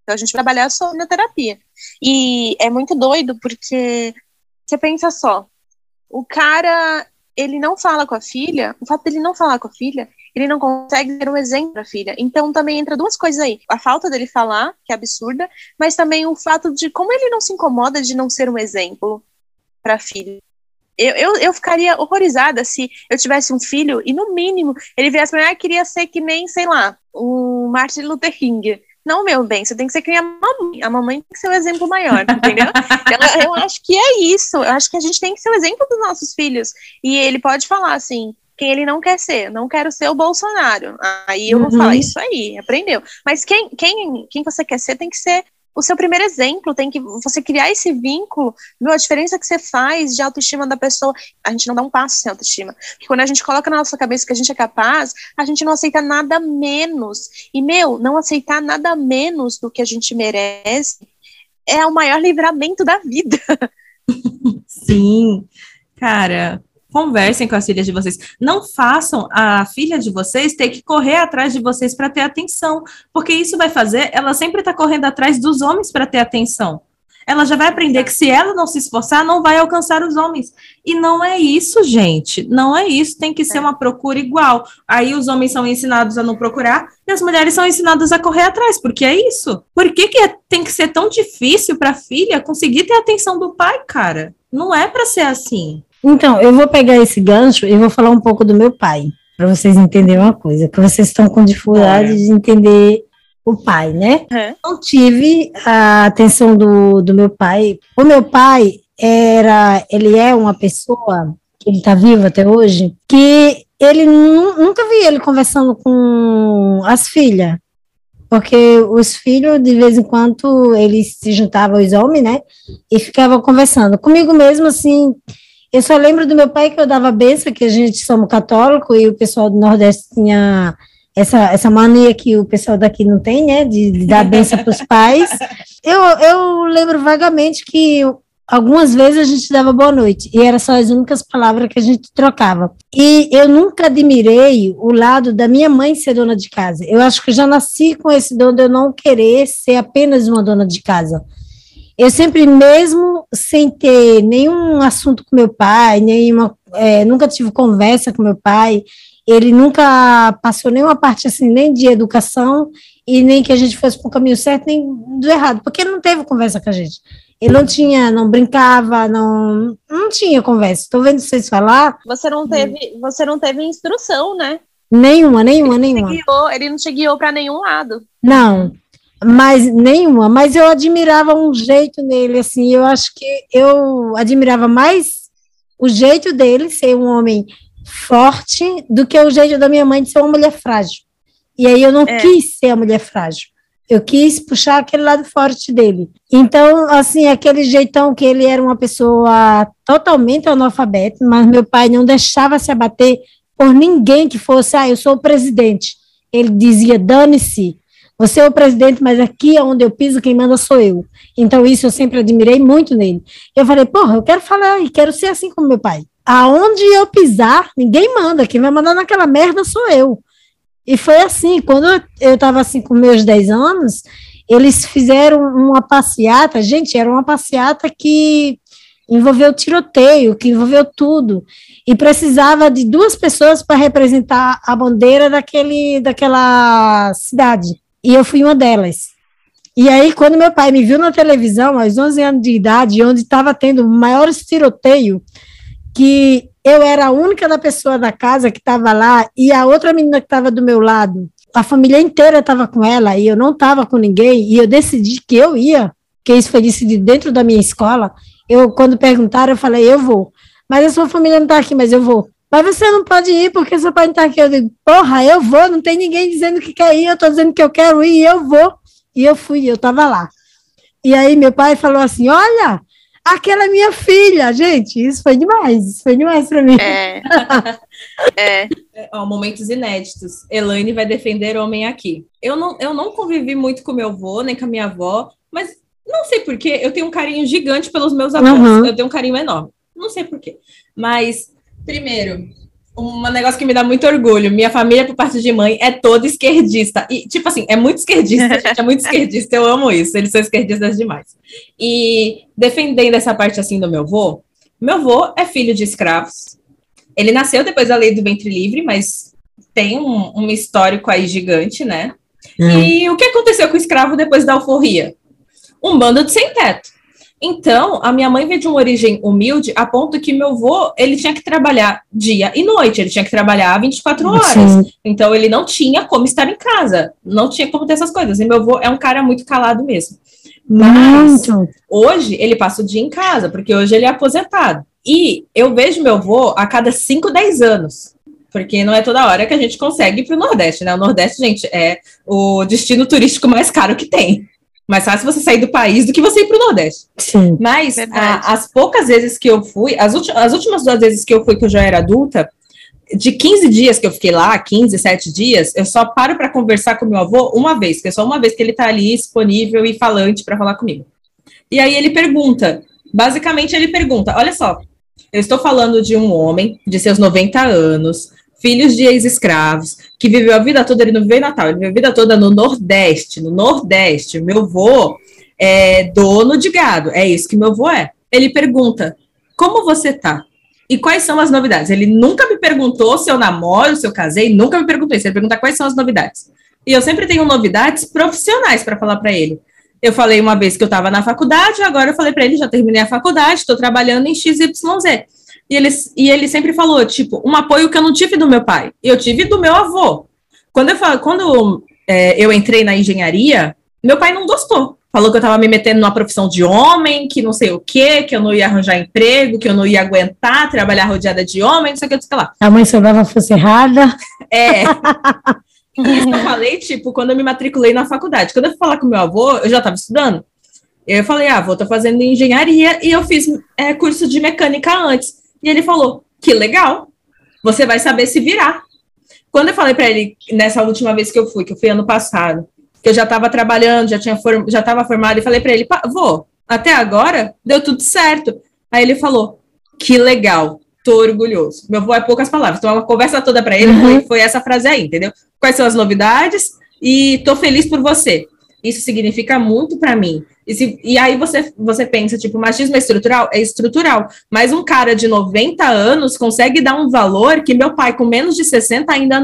Speaker 2: Então a gente trabalhar só na terapia. E é muito doido porque você pensa só, o cara, ele não fala com a filha, o fato dele não falar com a filha, ele não consegue ser um exemplo para a filha. Então também entra duas coisas aí: a falta dele falar, que é absurda, mas também o fato de como ele não se incomoda de não ser um exemplo para a filha. Eu, eu, eu, ficaria horrorizada se eu tivesse um filho e, no mínimo, ele viesse para mim, ah, queria ser que nem, sei lá, o Martin Luther King. Não, meu bem, você tem que ser que nem a mamãe. A mamãe tem que ser o exemplo maior, entendeu? eu, eu acho que é isso. Eu acho que a gente tem que ser o exemplo dos nossos filhos. E ele pode falar assim, quem ele não quer ser. Não quero ser o Bolsonaro. Aí eu uhum. vou falar, isso aí, aprendeu. Mas quem, quem, quem você quer ser tem que ser o seu primeiro exemplo, tem que você criar esse vínculo, viu, a diferença que você faz de autoestima da pessoa, a gente não dá um passo sem autoestima, porque quando a gente coloca na nossa cabeça que a gente é capaz, a gente não aceita nada menos, e meu, não aceitar nada menos do que a gente merece é o maior livramento da vida.
Speaker 4: Sim, cara, conversem com as filhas de vocês. Não façam a filha de vocês ter que correr atrás de vocês para ter atenção, porque isso vai fazer ela sempre estar tá correndo atrás dos homens para ter atenção. Ela já vai aprender que se ela não se esforçar, não vai alcançar os homens. E não é isso, gente. Não é isso. Tem que ser é. uma procura igual. Aí os homens são ensinados a não procurar e as mulheres são ensinadas a correr atrás, porque é isso. Por que, que é, tem que ser tão difícil para a filha conseguir ter a atenção do pai, cara? Não é para ser assim.
Speaker 1: Então, eu vou pegar esse gancho e vou falar um pouco do meu pai, para vocês entenderem uma coisa, que vocês estão com dificuldade é. de entender o pai, né? É. Não tive a atenção do, do meu pai. O meu pai era, ele é uma pessoa que ele está vivo até hoje, que ele nunca vi ele conversando com as filhas, porque os filhos, de vez em quando, eles se juntavam os homens, né, e ficavam conversando. Comigo mesmo, assim, eu só lembro do meu pai que eu dava benção, que a gente somos católico e o pessoal do Nordeste tinha essa, essa mania que o pessoal daqui não tem, né, de, de dar benção para os pais. Eu, eu lembro vagamente que algumas vezes a gente dava boa noite e era só as únicas palavras que a gente trocava. E eu nunca admirei o lado da minha mãe ser dona de casa. Eu acho que eu já nasci com esse dom de eu não querer ser apenas uma dona de casa eu sempre, mesmo sem ter nenhum assunto com meu pai, nenhuma, é, nunca tive conversa com meu pai, ele nunca passou nenhuma parte assim, nem de educação, e nem que a gente fosse para o caminho certo, nem do errado, porque ele não teve conversa com a gente. Ele não tinha, não brincava, não, não tinha conversa. Estou vendo vocês falar.
Speaker 2: Você não teve, você não teve instrução, né?
Speaker 1: Nenhuma, nenhuma, ele nenhuma.
Speaker 2: Guiou, ele não te guiou para nenhum lado.
Speaker 1: Não, mas nenhuma, mas eu admirava um jeito nele, assim, eu acho que eu admirava mais o jeito dele ser um homem forte do que o jeito da minha mãe de ser uma mulher frágil. E aí eu não é. quis ser a mulher frágil. Eu quis puxar aquele lado forte dele. Então, assim, aquele jeitão que ele era uma pessoa totalmente analfabeta, mas meu pai não deixava se abater por ninguém que fosse, ah, eu sou o presidente. Ele dizia, dane-se, você é o presidente, mas aqui é onde eu piso, quem manda sou eu. Então, isso eu sempre admirei muito nele. Eu falei, porra, eu quero falar e quero ser assim como meu pai. Aonde eu pisar, ninguém manda. Quem vai mandar naquela merda sou eu. E foi assim, quando eu estava assim com meus 10 anos, eles fizeram uma passeata, gente, era uma passeata que envolveu tiroteio, que envolveu tudo, e precisava de duas pessoas para representar a bandeira daquele, daquela cidade, e eu fui uma delas. E aí, quando meu pai me viu na televisão, aos 11 anos de idade, onde estava tendo maiores tiroteio, que eu era a única da pessoa da casa que estava lá, e a outra menina que estava do meu lado, a família inteira estava com ela, e eu não estava com ninguém, e eu decidi que eu ia, que isso foi decidido dentro da minha escola, eu, quando perguntaram, eu falei, eu vou. Mas a sua família não está aqui, mas eu vou. Mas você não pode ir porque seu pai não está aqui. Eu digo, porra, eu vou, não tem ninguém dizendo que quer ir, eu estou dizendo que eu quero ir, e eu vou. E eu fui, eu estava lá. E aí meu pai falou assim: olha, aquela é minha filha, gente, isso foi demais, isso foi demais para mim.
Speaker 3: É. é.
Speaker 4: é ó, momentos inéditos. Elaine vai defender homem aqui. Eu não, eu não convivi muito com meu avô, nem com a minha avó, mas não sei porquê, eu tenho um carinho gigante pelos meus avós. Uhum. Eu tenho um carinho enorme. Não sei porquê. Mas, primeiro, um negócio que me dá muito orgulho. Minha família, por parte de mãe, é toda esquerdista. E, tipo assim, é muito esquerdista, gente, é muito esquerdista. Eu amo isso. Eles são esquerdistas demais. E defendendo essa parte assim do meu avô, meu avô é filho de escravos. Ele nasceu depois da lei do ventre livre, mas tem um, um histórico aí gigante, né? Hum. E o que aconteceu com o escravo depois da alforria? um bando de sem teto. Então, a minha mãe veio de uma origem humilde, a ponto que meu avô, ele tinha que trabalhar dia e noite, ele tinha que trabalhar 24 horas. Sim. Então, ele não tinha como estar em casa, não tinha como ter essas coisas. E meu avô é um cara muito calado mesmo. Mas, muito. hoje, ele passa o dia em casa, porque hoje ele é aposentado. E eu vejo meu avô a cada 5, 10 anos. Porque não é toda hora que a gente consegue ir para o Nordeste, né? O Nordeste, gente, é o destino turístico mais caro que tem mais fácil você sair do país do que você ir para o Nordeste.
Speaker 1: Sim.
Speaker 4: Mas a, as poucas vezes que eu fui, as, as últimas duas vezes que eu fui, que eu já era adulta, de 15 dias que eu fiquei lá, 15, 7 dias, eu só paro para conversar com meu avô uma vez, que é só uma vez que ele está ali disponível e falante para falar comigo. E aí ele pergunta, basicamente ele pergunta: olha só, eu estou falando de um homem de seus 90 anos, filhos de ex-escravos, que viveu a vida toda, ele não viveu em Natal, ele viveu a vida toda no Nordeste, no Nordeste. Meu avô é dono de gado, é isso que meu avô é. Ele pergunta, como você tá? E quais são as novidades? Ele nunca me perguntou se eu namoro, se eu casei, nunca me perguntou isso. Ele pergunta quais são as novidades. E eu sempre tenho novidades profissionais para falar para ele. Eu falei uma vez que eu estava na faculdade, agora eu falei para ele, já terminei a faculdade, estou trabalhando em XYZ. E ele, e ele sempre falou, tipo, um apoio que eu não tive do meu pai, eu tive do meu avô. Quando eu, falo, quando, é, eu entrei na engenharia, meu pai não gostou. Falou que eu estava me metendo numa profissão de homem, que não sei o quê, que eu não ia arranjar emprego, que eu não ia aguentar trabalhar rodeada de homem, não sei o que, não sei lá.
Speaker 1: A mãe sobrava fosse errada.
Speaker 4: É. Isso eu falei, tipo, quando eu me matriculei na faculdade. Quando eu fui falar com meu avô, eu já estava estudando. Eu falei, ah, vou estar fazendo engenharia e eu fiz é, curso de mecânica antes. E ele falou: que legal, você vai saber se virar. Quando eu falei para ele, nessa última vez que eu fui, que eu fui ano passado, que eu já estava trabalhando, já tinha form já estava formado, e falei para ele: vou, até agora deu tudo certo. Aí ele falou: que legal, tô orgulhoso. Meu avô é poucas palavras, então uma conversa toda para ele uhum. foi, foi essa frase aí, entendeu? Quais são as novidades? E tô feliz por você. Isso significa muito para mim. E, se, e aí você, você pensa, tipo, machismo é estrutural? É estrutural. Mas um cara de 90 anos consegue dar um valor que meu pai, com menos de 60, ainda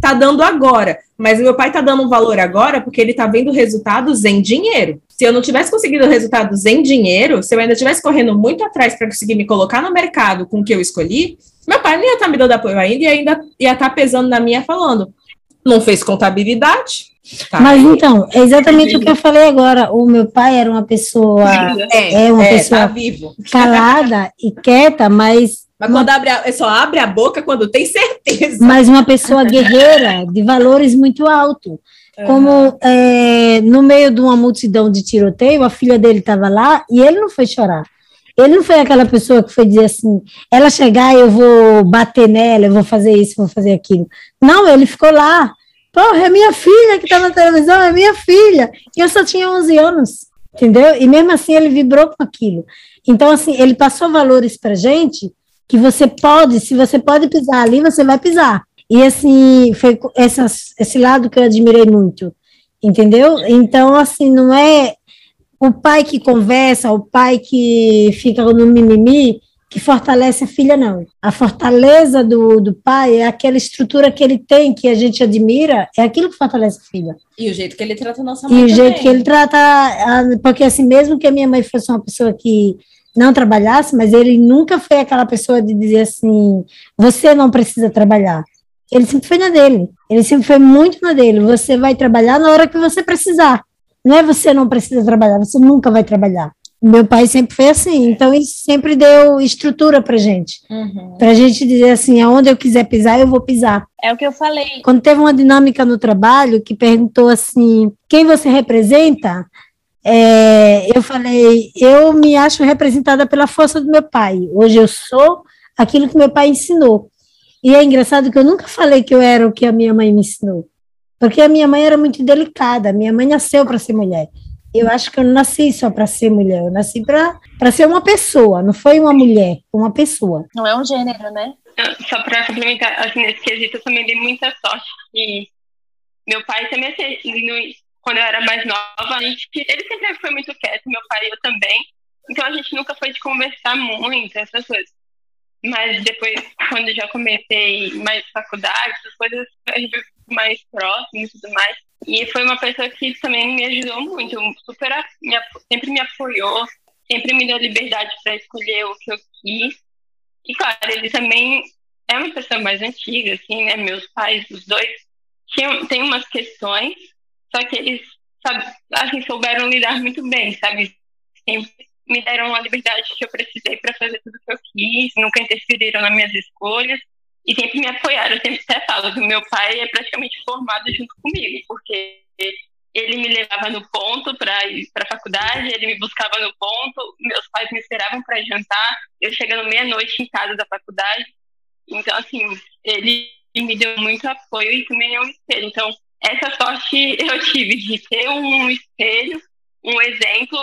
Speaker 4: tá dando agora. Mas meu pai tá dando um valor agora porque ele tá vendo resultados em dinheiro. Se eu não tivesse conseguido resultados em dinheiro, se eu ainda estivesse correndo muito atrás para conseguir me colocar no mercado com o que eu escolhi, meu pai não ia estar tá me dando apoio ainda e ainda ia estar tá pesando na minha falando. Não fez contabilidade,
Speaker 1: Tá. Mas então, é exatamente o que eu falei agora. O meu pai era uma pessoa, é, é uma é, pessoa tá calada e quieta, mas
Speaker 4: mas quando abre a, só abre a boca quando tem certeza.
Speaker 1: Mas uma pessoa guerreira, de valores muito altos. Como é, no meio de uma multidão de tiroteio, a filha dele estava lá e ele não foi chorar. Ele não foi aquela pessoa que foi dizer assim: ela chegar, eu vou bater nela, eu vou fazer isso, vou fazer aquilo. Não, ele ficou lá Porra, é minha filha que tá na televisão, é minha filha. E eu só tinha 11 anos, entendeu? E mesmo assim ele vibrou com aquilo. Então, assim, ele passou valores pra gente que você pode, se você pode pisar ali, você vai pisar. E, assim, foi esse lado que eu admirei muito. entendeu? Então, assim, não é o pai que conversa, o pai que fica no mimimi, que fortalece a filha, não. A fortaleza do, do pai é aquela estrutura que ele tem, que a gente admira, é aquilo que fortalece a filha.
Speaker 4: E o jeito que ele trata a nossa mãe.
Speaker 1: E o
Speaker 4: também.
Speaker 1: jeito que ele trata. Porque, assim, mesmo que a minha mãe fosse uma pessoa que não trabalhasse, mas ele nunca foi aquela pessoa de dizer assim: você não precisa trabalhar. Ele sempre foi na dele. Ele sempre foi muito na dele. Você vai trabalhar na hora que você precisar. Não é você não precisa trabalhar, você nunca vai trabalhar. Meu pai sempre foi assim, então isso sempre deu estrutura pra gente.
Speaker 4: Uhum.
Speaker 1: Pra gente dizer assim, aonde eu quiser pisar, eu vou pisar.
Speaker 2: É o que eu falei.
Speaker 1: Quando teve uma dinâmica no trabalho que perguntou assim, quem você representa? É, eu falei, eu me acho representada pela força do meu pai. Hoje eu sou aquilo que meu pai ensinou. E é engraçado que eu nunca falei que eu era o que a minha mãe me ensinou. Porque a minha mãe era muito delicada, minha mãe nasceu para ser mulher. Eu acho que eu não nasci só para ser mulher, eu nasci para ser uma pessoa, não foi uma mulher, uma pessoa.
Speaker 2: Não é um gênero, né?
Speaker 3: Só para complementar, assim, nesse quesito eu também dei muita sorte. E meu pai também, assim, quando eu era mais nova, a gente, ele sempre foi muito quieto, meu pai e eu também. Então a gente nunca foi de conversar muito, essas coisas. Mas depois, quando já comecei mais faculdade, essas coisas, a gente mais próximo e tudo mais. E foi uma pessoa que também me ajudou muito, super, me, sempre me apoiou, sempre me deu liberdade para escolher o que eu quis. E claro, ele também é uma pessoa mais antiga, assim, né? Meus pais, os dois, tinham, tem umas questões, só que eles, sabe, assim, souberam lidar muito bem, sabe? Sempre me deram a liberdade que eu precisei para fazer tudo o que eu quis, nunca interferiram nas minhas escolhas e sempre me apoiaram. Sempre até falo que meu pai é praticamente formado junto comigo, porque ele me levava no ponto para ir para a faculdade, ele me buscava no ponto, meus pais me esperavam para jantar, eu chegando meia-noite em casa da faculdade. Então, assim, ele me deu muito apoio e também é um espelho. Então, essa sorte eu tive de ter um espelho, um exemplo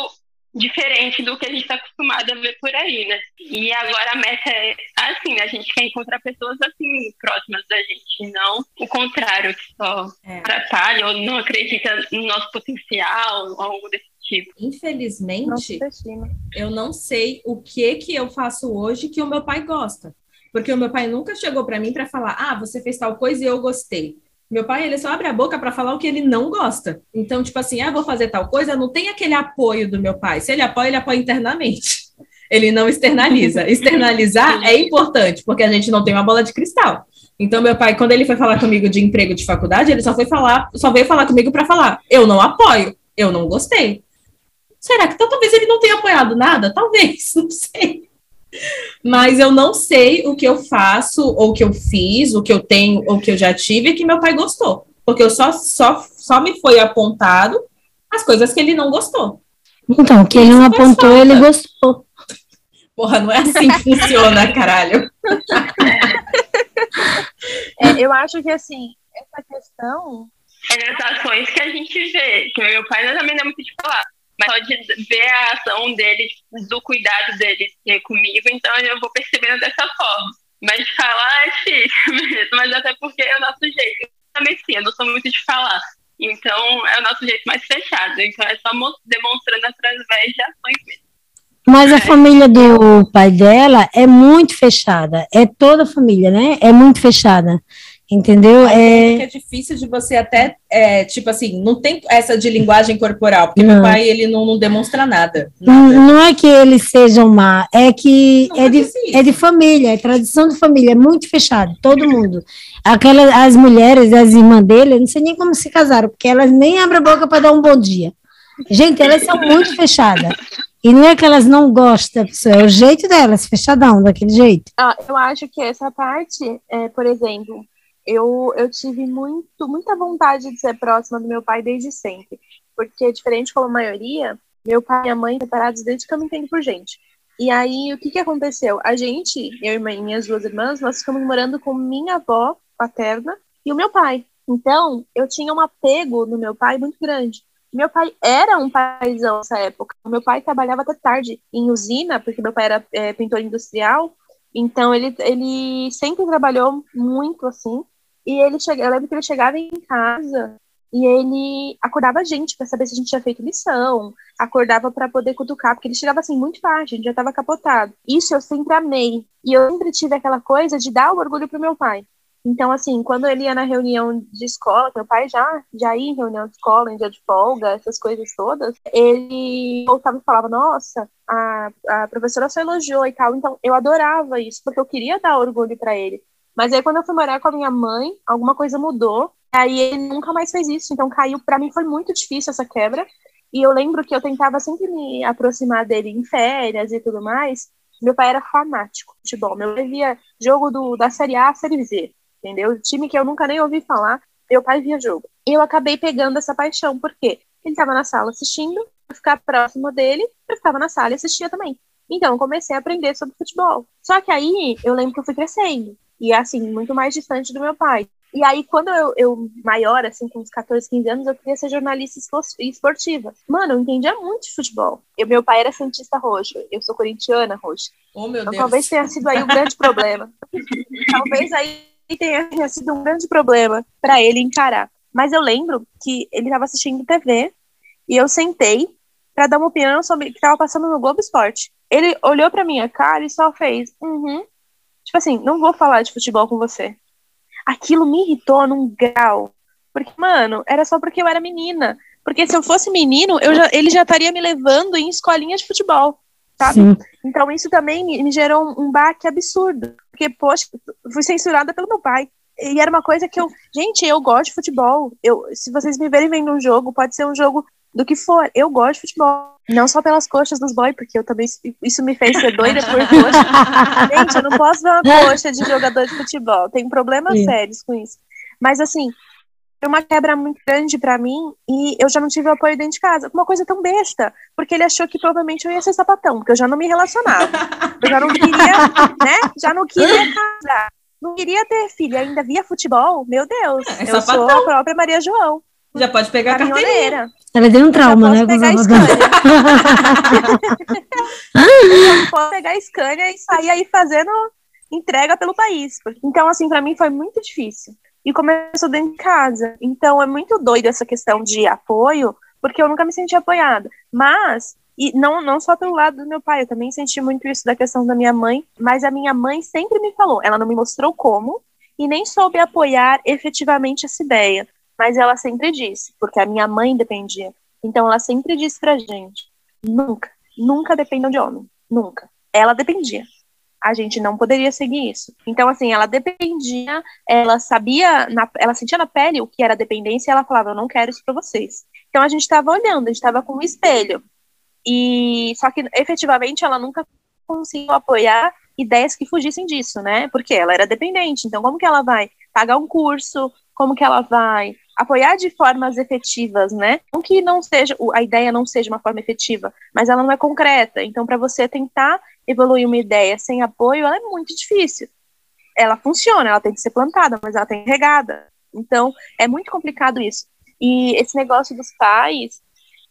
Speaker 3: diferente do que a gente está acostumado a ver por aí, né? E agora a meta é assim, a gente quer encontrar pessoas assim próximas da gente, não o contrário, que só é. atrapalha ou não acredita no nosso potencial, ou algo desse tipo.
Speaker 4: Infelizmente, eu não sei o que que eu faço hoje que o meu pai gosta. Porque o meu pai nunca chegou para mim para falar: "Ah, você fez tal coisa e eu gostei". Meu pai, ele só abre a boca para falar o que ele não gosta. Então, tipo assim, ah, vou fazer tal coisa, não tem aquele apoio do meu pai. Se ele apoia, ele apoia internamente. Ele não externaliza. Externalizar é importante, porque a gente não tem uma bola de cristal. Então, meu pai, quando ele foi falar comigo de emprego de faculdade, ele só foi falar, só veio falar comigo para falar: eu não apoio, eu não gostei. Será que então, talvez ele não tenha apoiado nada? Talvez, não sei. Mas eu não sei o que eu faço, ou o que eu fiz, o que eu tenho, ou o que eu já tive, que meu pai gostou. Porque eu só, só, só me foi apontado as coisas que ele não gostou.
Speaker 1: Então, o que ele não apontou, falta. ele gostou.
Speaker 4: Porra, não é assim que funciona, caralho.
Speaker 2: É, eu acho que, assim, essa questão...
Speaker 3: É nas ações que a gente vê, que meu pai também não é muito de falar mas só de ver a ação dele, do cuidado dele comigo, então eu vou percebendo dessa forma. Mas falar é difícil mesmo, mas até porque é o nosso jeito. Eu também sim, eu não sou muito de falar. Então é o nosso jeito mais fechado. Então é só demonstrando através de ações mesmo.
Speaker 1: Mas a é. família do pai dela é muito fechada. É toda a família, né? É muito fechada. Entendeu?
Speaker 4: É... é difícil de você até, é, tipo assim, não tem essa de linguagem corporal, porque não. meu pai, ele não, não demonstra nada, nada.
Speaker 1: Não é que eles sejam má, é que é de, é de família, é tradição de família, é muito fechado, todo mundo. Aquelas, as mulheres, as irmãs dele, eu não sei nem como se casaram, porque elas nem abrem a boca para dar um bom dia. Gente, elas são muito fechadas. E não é que elas não gostam da pessoa, é o jeito delas, fechadão, daquele jeito.
Speaker 2: Ah, eu acho que essa parte, é, por exemplo, eu, eu tive muito, muita vontade de ser próxima do meu pai desde sempre. Porque, diferente como a maioria, meu pai e minha mãe separados desde que eu me entendo por gente. E aí, o que, que aconteceu? A gente, eu e minhas duas irmãs, nós ficamos morando com minha avó paterna e o meu pai. Então, eu tinha um apego no meu pai muito grande. Meu pai era um paizão nessa época. Meu pai trabalhava até tarde em usina, porque meu pai era é, pintor industrial. Então, ele, ele sempre trabalhou muito assim. E ele chega, eu lembro que ele chegava em casa e ele acordava a gente para saber se a gente tinha feito lição, acordava para poder cutucar, porque ele chegava assim muito tarde, a gente já estava capotado. Isso eu sempre amei. E eu sempre tive aquela coisa de dar o orgulho pro meu pai. Então, assim, quando ele ia na reunião de escola, meu pai já, já ia em reunião de escola, em dia de folga, essas coisas todas, ele voltava e falava, nossa, a, a professora só elogiou e tal. Então, eu adorava isso, porque eu queria dar orgulho para ele. Mas aí, quando eu fui morar com a minha mãe, alguma coisa mudou, aí ele nunca mais fez isso. Então, caiu, para mim foi muito difícil essa quebra. E eu lembro que eu tentava sempre me aproximar dele em férias e tudo mais. Meu pai era fanático de futebol. Meu pai via jogo do, da Série A, Série Z entendeu? Time que eu nunca nem ouvi falar, meu pai via jogo. E eu acabei pegando essa paixão, porque ele estava na sala assistindo, eu ficava próximo dele, eu ficava na sala e assistia também. Então, eu comecei a aprender sobre futebol. Só que aí, eu lembro que eu fui crescendo, e assim, muito mais distante do meu pai. E aí, quando eu, eu, maior, assim, com uns 14, 15 anos, eu queria ser jornalista esportiva. Mano, eu entendia muito de futebol. Eu, meu pai era Santista Roxo, eu sou corintiana roxo.
Speaker 4: Oh, meu
Speaker 2: então,
Speaker 4: Deus.
Speaker 2: talvez tenha sido aí um grande problema. talvez aí tenha sido um grande problema para ele encarar. Mas eu lembro que ele estava assistindo TV e eu sentei para dar uma opinião sobre o que estava passando no Globo Esporte. Ele olhou para minha cara e só fez, uhum. Tipo assim, não vou falar de futebol com você. Aquilo me irritou num grau. Porque, mano, era só porque eu era menina. Porque se eu fosse menino, eu já, ele já estaria me levando em escolinha de futebol sabe? Sim. Então isso também me, me gerou um, um baque absurdo, porque, poxa, fui censurada pelo meu pai. E era uma coisa que eu, gente, eu gosto de futebol. Eu, se vocês me verem vendo um jogo, pode ser um jogo do que for. Eu gosto de futebol. Não só pelas coxas dos boys, porque eu também isso me fez ser doida por coxa. gente, eu não posso ver uma coxa de jogador de futebol. Tem problemas Sim. sérios com isso. Mas assim, foi uma quebra muito grande para mim e eu já não tive apoio dentro de casa. Uma coisa tão besta, porque ele achou que provavelmente eu ia ser sapatão, porque eu já não me relacionava. Eu já não queria, né? Já não queria casar. Não queria ter filho, ainda via futebol. Meu Deus, é eu sapatão. sou a própria Maria João.
Speaker 4: Já pode pegar a carteirinha.
Speaker 1: Ela deu um trauma, né?
Speaker 2: Pegar a Scania. posso pegar a Scania e sair aí fazendo entrega pelo país. Então, assim, para mim foi muito difícil e começou dentro de casa. Então é muito doido essa questão de apoio, porque eu nunca me senti apoiada. Mas, e não, não só pelo lado do meu pai, eu também senti muito isso da questão da minha mãe, mas a minha mãe sempre me falou, ela não me mostrou como e nem soube apoiar efetivamente essa ideia, mas ela sempre disse, porque a minha mãe dependia. Então ela sempre disse pra gente: nunca, nunca dependam de homem, nunca. Ela dependia a gente não poderia seguir isso. Então, assim, ela dependia, ela sabia, na, ela sentia na pele o que era dependência e ela falava, eu não quero isso para vocês. Então, a gente estava olhando, a gente estava com um espelho. E só que, efetivamente, ela nunca conseguiu apoiar ideias que fugissem disso, né? Porque ela era dependente. Então, como que ela vai pagar um curso? Como que ela vai apoiar de formas efetivas, né? Não que não seja a ideia não seja uma forma efetiva, mas ela não é concreta. Então, para você tentar evoluir uma ideia sem apoio, ela é muito difícil. Ela funciona, ela tem que ser plantada, mas ela tem regada. Então, é muito complicado isso. E esse negócio dos pais,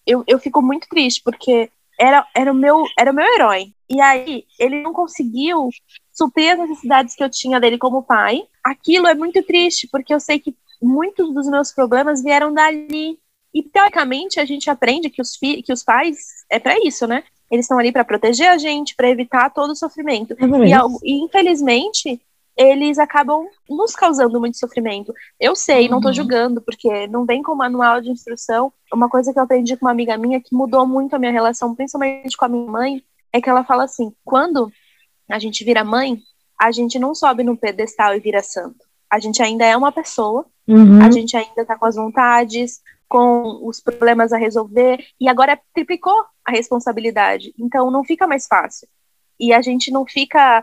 Speaker 2: eu, eu fico muito triste, porque era, era, o meu, era o meu herói. E aí, ele não conseguiu suprir as necessidades que eu tinha dele como pai. Aquilo é muito triste, porque eu sei que muitos dos meus problemas vieram dali. E teoricamente a gente aprende que os, que os pais é para isso, né? Eles estão ali para proteger a gente, para evitar todo o sofrimento. É e, e, infelizmente eles acabam nos causando muito sofrimento. Eu sei, uhum. não estou julgando, porque não vem com manual de instrução. Uma coisa que eu aprendi com uma amiga minha que mudou muito a minha relação, principalmente com a minha mãe, é que ela fala assim: quando a gente vira mãe, a gente não sobe no pedestal e vira santo. A gente ainda é uma pessoa Uhum. A gente ainda está com as vontades, com os problemas a resolver, e agora triplicou a responsabilidade. Então não fica mais fácil. E a gente não fica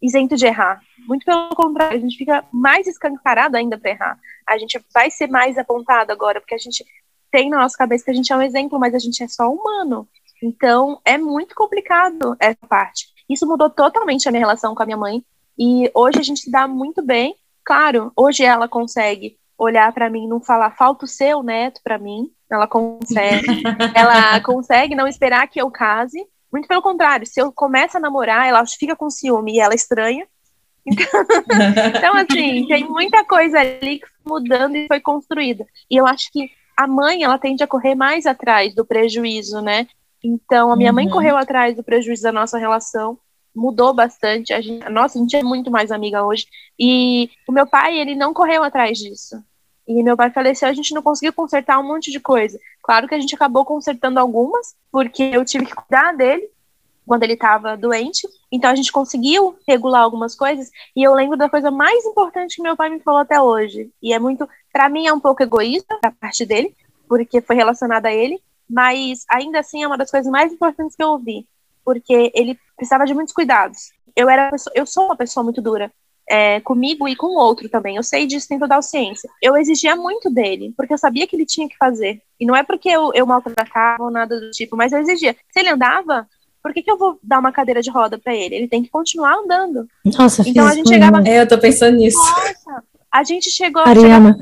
Speaker 2: isento de errar. Muito pelo contrário, a gente fica mais escancarado ainda para errar. A gente vai ser mais apontado agora, porque a gente tem na nossa cabeça que a gente é um exemplo, mas a gente é só humano. Então é muito complicado essa parte. Isso mudou totalmente a minha relação com a minha mãe. E hoje a gente se dá muito bem, Claro, hoje ela consegue olhar para mim e não falar falta o seu neto para mim. Ela consegue, ela consegue não esperar que eu case. Muito pelo contrário, se eu começo a namorar, ela fica com ciúme e ela estranha. Então, então, assim, tem muita coisa ali que foi mudando e foi construída. E eu acho que a mãe, ela tende a correr mais atrás do prejuízo, né? Então, a minha uhum. mãe correu atrás do prejuízo da nossa relação, mudou bastante. A gente, nossa, a gente é muito mais amiga hoje. E o meu pai, ele não correu atrás disso. E meu pai faleceu, a gente não conseguiu consertar um monte de coisa. Claro que a gente acabou consertando algumas, porque eu tive que cuidar dele quando ele estava doente. Então a gente conseguiu regular algumas coisas. E eu lembro da coisa mais importante que meu pai me falou até hoje. E é muito, para mim é um pouco egoísta da parte dele, porque foi relacionada a ele, mas ainda assim é uma das coisas mais importantes que eu ouvi, porque ele precisava de muitos cuidados. Eu era eu sou uma pessoa muito dura. É, comigo e com o outro também. Eu sei disso dentro da ciência. Eu exigia muito dele, porque eu sabia que ele tinha que fazer. E não é porque eu, eu maltratava ou nada do tipo, mas eu exigia. Se ele andava, por que, que eu vou dar uma cadeira de roda para ele? Ele tem que continuar andando.
Speaker 1: Nossa,
Speaker 2: então a gente chegava.
Speaker 4: É, eu tô pensando nisso.
Speaker 2: Nossa, a gente chegou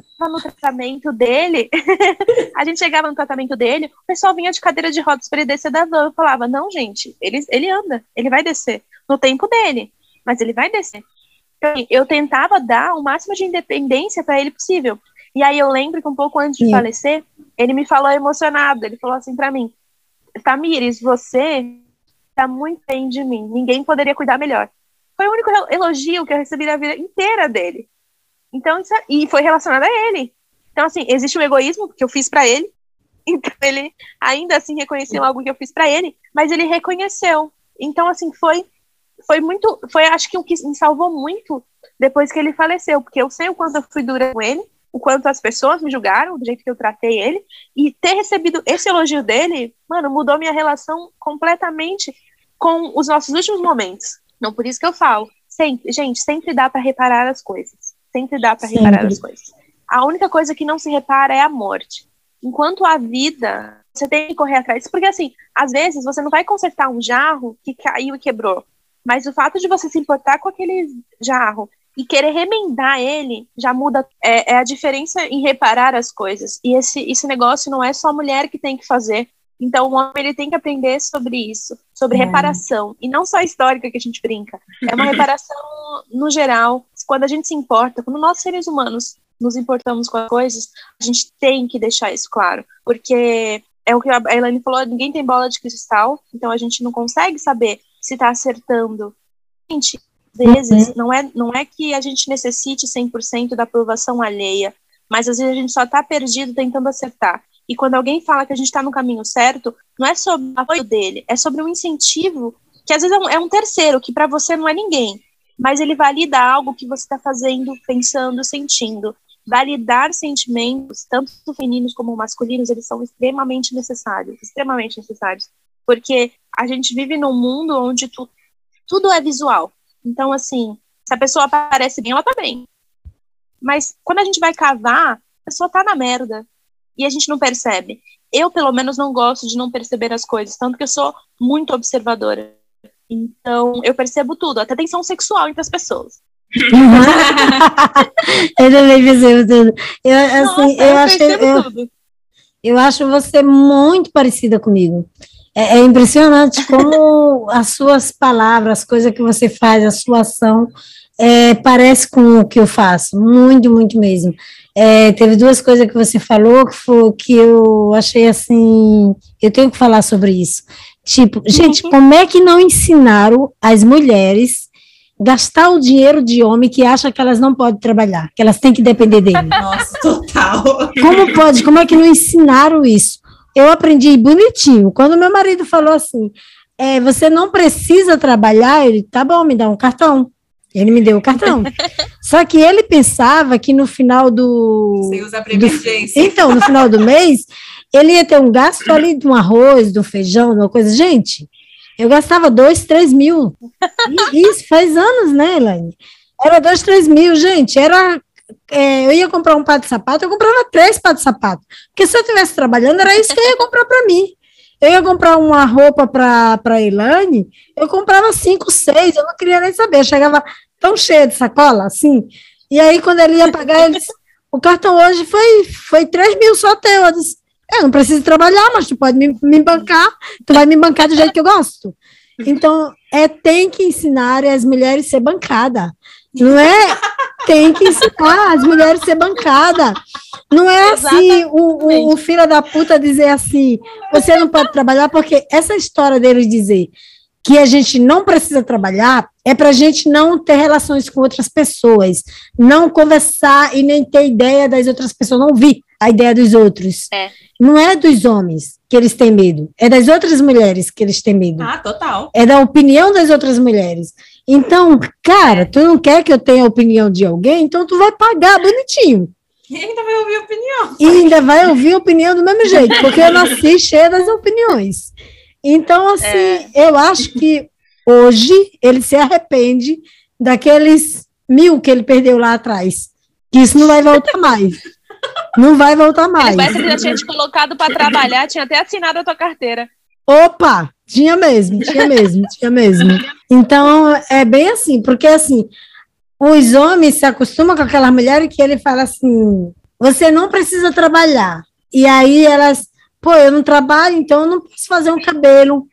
Speaker 2: chegava no tratamento dele. a gente chegava no tratamento dele, o pessoal vinha de cadeira de rodas para ele descer da van. Eu falava: não, gente, ele, ele anda, ele vai descer no tempo dele, mas ele vai descer. Então, eu tentava dar o máximo de independência para ele possível. E aí eu lembro que um pouco antes de Sim. falecer, ele me falou emocionado. Ele falou assim para mim: Tamires, você tá muito bem de mim. Ninguém poderia cuidar melhor. Foi o único elogio que eu recebi na vida inteira dele. Então, isso, é, e foi relacionado a ele. Então, assim, existe um egoísmo que eu fiz para ele. Então, ele ainda assim reconheceu algo que eu fiz para ele, mas ele reconheceu. Então, assim, foi foi muito, foi acho que o que me salvou muito depois que ele faleceu, porque eu sei o quanto eu fui dura com ele, o quanto as pessoas me julgaram, do jeito que eu tratei ele, e ter recebido esse elogio dele, mano, mudou minha relação completamente com os nossos últimos momentos. Não por isso que eu falo, sempre, gente, sempre dá para reparar as coisas. Sempre dá para reparar as coisas. A única coisa que não se repara é a morte. Enquanto a vida, você tem que correr atrás. Porque, assim, às vezes você não vai consertar um jarro que caiu e quebrou. Mas o fato de você se importar com aquele jarro e querer remendar ele já muda. É, é, a diferença em reparar as coisas. E esse, esse negócio não é só a mulher que tem que fazer. Então, o homem ele tem que aprender sobre isso, sobre é. reparação. E não só histórica que a gente brinca. É uma reparação no geral. Quando a gente se importa, quando nós seres humanos nos importamos com as coisas, a gente tem que deixar isso claro. Porque é o que a Elaine falou: ninguém tem bola de cristal, então a gente não consegue saber se está acertando. Gente, vezes, uhum. não, é, não é que a gente necessite 100% da aprovação alheia, mas às vezes a gente só está perdido tentando acertar. E quando alguém fala que a gente está no caminho certo, não é sobre o apoio dele, é sobre um incentivo que às vezes é um, é um terceiro, que para você não é ninguém, mas ele valida algo que você está fazendo, pensando, sentindo. Validar sentimentos, tanto femininos como masculinos, eles são extremamente necessários, extremamente necessários. Porque a gente vive num mundo onde tu, tudo é visual. Então, assim, se a pessoa aparece bem, ela tá bem. Mas quando a gente vai cavar, a pessoa tá na merda e a gente não percebe. Eu, pelo menos, não gosto de não perceber as coisas, tanto que eu sou muito observadora. Então, eu percebo tudo, até tensão sexual entre as pessoas.
Speaker 1: eu também percebo tudo. Eu, assim, Nossa, eu, eu, acho, eu, eu acho você muito parecida comigo. É, é, impressionante como as suas palavras, as coisas que você faz, a sua ação, é, parece com o que eu faço, muito, muito mesmo. É, teve duas coisas que você falou que, foi, que eu achei assim, eu tenho que falar sobre isso. Tipo, gente, como é que não ensinaram as mulheres gastar o dinheiro de homem que acha que elas não podem trabalhar, que elas têm que depender dele?
Speaker 4: Nossa, total.
Speaker 1: Como pode? Como é que não ensinaram isso? Eu aprendi bonitinho. Quando meu marido falou assim, é, você não precisa trabalhar, ele, tá bom, me dá um cartão. Ele me deu o cartão. Só que ele pensava que no final do.
Speaker 4: Você usa a Do,
Speaker 1: então, no final do mês, ele ia ter um gasto ali de um arroz, de um feijão, de uma coisa. Gente, eu gastava dois, três mil. E isso faz anos, né, Elaine? Era dois, três mil, gente. Era. É, eu ia comprar um par de sapato, eu comprava três par de sapato. Porque se eu estivesse trabalhando, era isso que eu ia comprar para mim. Eu ia comprar uma roupa para a Elaine, eu comprava cinco, seis, eu não queria nem saber. Eu chegava, tão cheia de sacola, assim. E aí, quando ele ia pagar, ele disse, o cartão hoje foi, foi 3 mil só teu. Eu disse, eu não preciso trabalhar, mas tu pode me, me bancar, tu vai me bancar do jeito que eu gosto. Então, é, tem que ensinar as mulheres a ser bancada. Não é? Tem que ensinar as mulheres a ser bancada. Não é assim o, o, o filho da puta dizer assim: você não pode trabalhar, porque essa história deles dizer que a gente não precisa trabalhar é para a gente não ter relações com outras pessoas, não conversar e nem ter ideia das outras pessoas, não ouvir a ideia dos outros.
Speaker 2: É.
Speaker 1: Não é dos homens que eles têm medo, é das outras mulheres que eles têm medo.
Speaker 4: Ah, total.
Speaker 1: É da opinião das outras mulheres. Então, cara, tu não quer que eu tenha a opinião de alguém, então tu vai pagar bonitinho.
Speaker 4: E ainda vai ouvir opinião.
Speaker 1: E ainda vai ouvir a opinião do mesmo jeito, porque eu nasci cheia das opiniões. Então, assim, eu acho que hoje ele se arrepende daqueles mil que ele perdeu lá atrás. Que isso não vai voltar mais. Não vai voltar mais.
Speaker 2: Parece que já tinha te colocado para trabalhar, tinha até assinado a tua carteira.
Speaker 1: Opa! Tinha mesmo, tinha mesmo, tinha mesmo. Então, é bem assim, porque assim, os homens se acostumam com aquela mulher que ele fala assim: você não precisa trabalhar. E aí elas, pô, eu não trabalho, então eu não posso fazer um cabelo,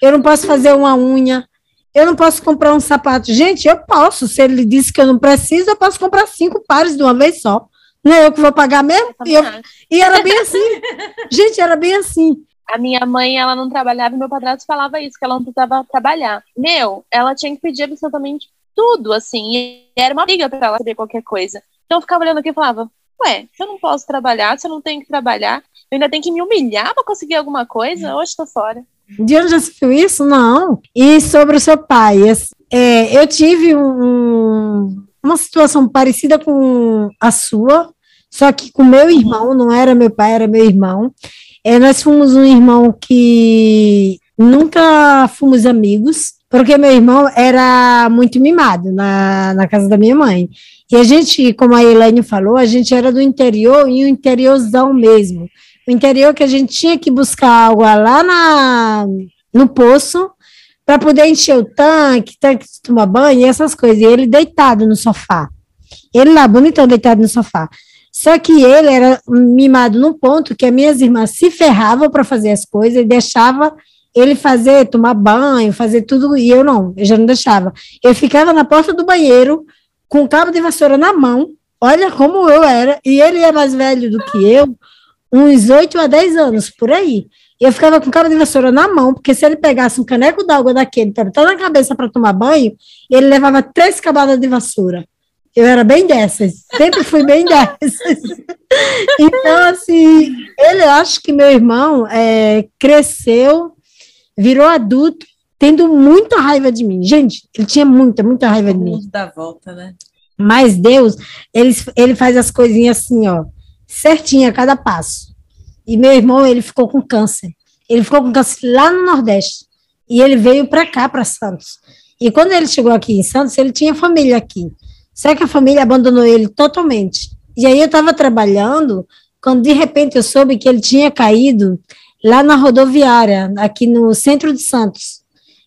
Speaker 1: eu não posso fazer uma unha, eu não posso comprar um sapato. Gente, eu posso. Se ele disse que eu não preciso, eu posso comprar cinco pares de uma vez só. Não é eu que vou pagar mesmo? E, eu- e era bem assim. Gente, era bem assim.
Speaker 2: A minha mãe, ela não trabalhava e meu padrasto falava isso, que ela não precisava trabalhar. Meu, ela tinha que pedir absolutamente tudo, assim, e era uma briga pra ela saber qualquer coisa. Então eu ficava olhando aqui e falava, ué, se eu não posso trabalhar, se eu não tenho que trabalhar, eu ainda tenho que me humilhar pra conseguir alguma coisa? Hoje tô fora.
Speaker 1: Onde já se viu isso? Não. E sobre o seu pai, é, eu tive um- uma situação parecida com a sua, só que com meu irmão, não era meu pai, era meu irmão. É, nós fomos um irmão que nunca fomos amigos, porque meu irmão era muito mimado na, na casa da minha mãe. E a gente, como a Elaine falou, a gente era do interior e o interiorzão mesmo. O interior que a gente tinha que buscar água lá na, no poço para poder encher o tanque, tanque de tomar banho e essas coisas. E ele deitado no sofá. Ele lá, bonitão, deitado no sofá. Só que ele era mimado num ponto que as minhas irmãs se ferravam para fazer as coisas e deixava ele fazer, tomar banho, fazer tudo, e eu não, eu já não deixava. Eu ficava na porta do banheiro com o cabo de vassoura na mão, olha como eu era, e ele é mais velho do que eu, uns 8 a 10 anos, por aí. Eu ficava com o cabo de vassoura na mão, porque se ele pegasse um caneco d'água daquele, botar na cabeça para tomar banho, ele levava três camadas de vassoura. Eu era bem dessas, sempre fui bem dessas. Então, assim, ele, eu acho que meu irmão é, cresceu, virou adulto, tendo muita raiva de mim. Gente, ele tinha muita, muita raiva de mim.
Speaker 4: dá volta, né?
Speaker 1: Mas Deus, ele, ele faz as coisinhas assim, ó, certinho a cada passo. E meu irmão, ele ficou com câncer. Ele ficou com câncer lá no Nordeste. E ele veio para cá, para Santos. E quando ele chegou aqui em Santos, ele tinha família aqui. Só que a família abandonou ele totalmente. E aí eu estava trabalhando, quando de repente eu soube que ele tinha caído lá na rodoviária, aqui no centro de Santos.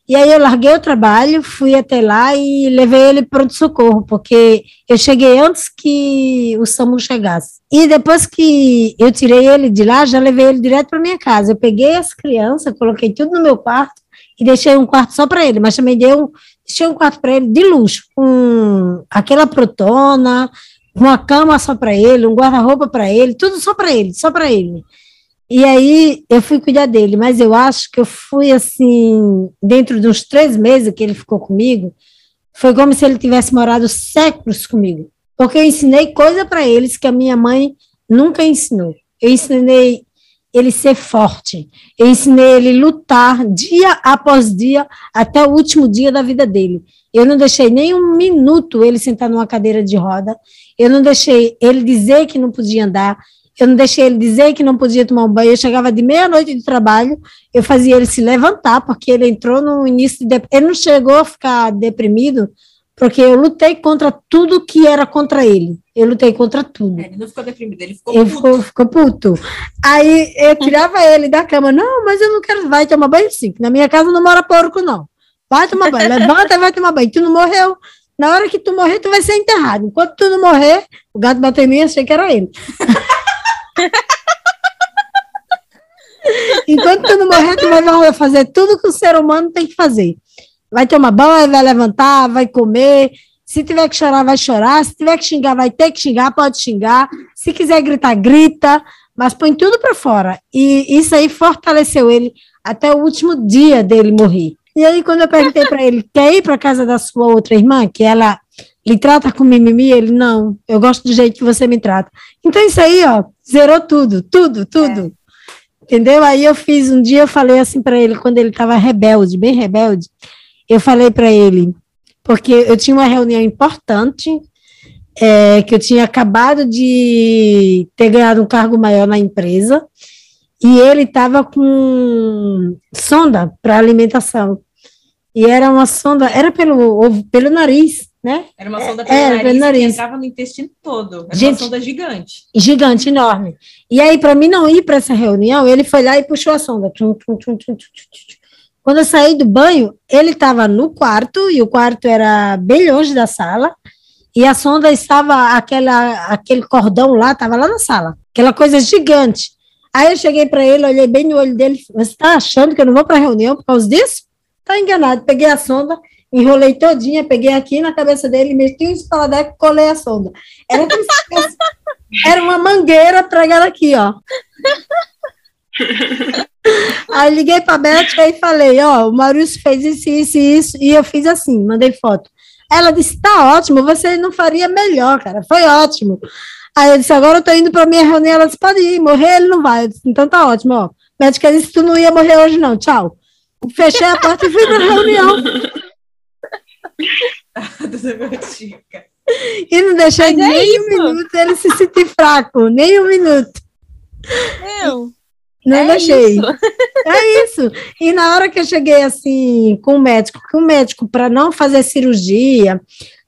Speaker 1: E aí eu larguei o trabalho, fui até lá e levei ele para o socorro, porque eu cheguei antes que o SAMU chegasse. E depois que eu tirei ele de lá, já levei ele direto para minha casa. Eu peguei as crianças, coloquei tudo no meu quarto e deixei um quarto só para ele, mas também dei um, deixei um quarto para ele de luxo, com aquela protona, uma cama só para ele, um guarda-roupa para ele, tudo só para ele, só para ele. E aí eu fui cuidar dele, mas eu acho que eu fui assim, dentro de uns três meses que ele ficou comigo, foi como se ele tivesse morado séculos comigo. Porque eu ensinei coisa para eles que a minha mãe nunca ensinou. Eu ensinei ele ser forte, eu ensinei ele lutar dia após dia até o último dia da vida dele. Eu não deixei nem um minuto ele sentar numa cadeira de roda, eu não deixei ele dizer que não podia andar, eu não deixei ele dizer que não podia tomar um banho. Eu chegava de meia-noite de trabalho, eu fazia ele se levantar, porque ele entrou no início de. Ele não chegou a ficar deprimido, porque eu lutei contra tudo que era contra ele. Eu lutei contra tudo.
Speaker 4: Ele não ficou deprimido, ele ficou
Speaker 1: Ele
Speaker 4: puto.
Speaker 1: ficou, ficou puto. Aí eu tirava ele da cama. Não, mas eu não quero. Vai tomar banho sim. Na minha casa não mora porco, não. Vai tomar banho. Levanta e vai tomar banho. Tu não morreu. Na hora que tu morrer, tu vai ser enterrado. Enquanto tu não morrer, o gato bateu em mim, achei que era ele. Enquanto tu não morrer, tu vai fazer tudo que o ser humano tem que fazer. Vai tomar banho, vai levantar, vai comer. Se tiver que chorar, vai chorar. Se tiver que xingar, vai ter que xingar, pode xingar. Se quiser gritar, grita, mas põe tudo para fora. E isso aí fortaleceu ele até o último dia dele morrer. E aí, quando eu perguntei para ele, quer ir para casa da sua outra irmã, que ela lhe trata com mimimi? Ele, não, eu gosto do jeito que você me trata. Então, isso aí, ó, zerou tudo, tudo, tudo. É. Entendeu? Aí eu fiz, um dia eu falei assim para ele, quando ele estava rebelde, bem rebelde, eu falei para ele, porque eu tinha uma reunião importante, é, que eu tinha acabado de ter ganhado um cargo maior na empresa, e ele estava com sonda para alimentação. E era uma sonda, era pelo, pelo nariz, né?
Speaker 4: Era uma sonda pelo, é, nariz, pelo nariz, que entrava no intestino todo. Era Gente, uma sonda gigante.
Speaker 1: Gigante, enorme. E aí, para mim não ir para essa reunião, ele foi lá e puxou a sonda. Quando eu saí do banho, ele estava no quarto, e o quarto era bem longe da sala, e a sonda estava, aquela, aquele cordão lá, estava lá na sala, aquela coisa gigante. Aí eu cheguei para ele, olhei bem no olho dele, você está achando que eu não vou para a reunião por causa disso? Está enganado. Peguei a sonda, enrolei todinha, peguei aqui na cabeça dele, meti um espaladeco e colei a sonda. Era, era uma mangueira pregada aqui, ó. Aí liguei para a Beth e falei, ó, o Maurício fez isso, isso e isso, e eu fiz assim, mandei foto. Ela disse, tá ótimo, você não faria melhor, cara, foi ótimo. Aí eu disse, agora eu tô indo para minha reunião, ela disse, pode ir, morrer ele não vai. Eu disse, então tá ótimo, ó. A médica disse, tu não ia morrer hoje não, tchau. Fechei a porta e fui para a reunião. e não deixei Mas nem é um minuto ele se sentir fraco, nem um minuto.
Speaker 2: Meu,
Speaker 1: não é deixei. Isso. É isso. E na hora que eu cheguei assim com o médico, com o médico para não fazer cirurgia,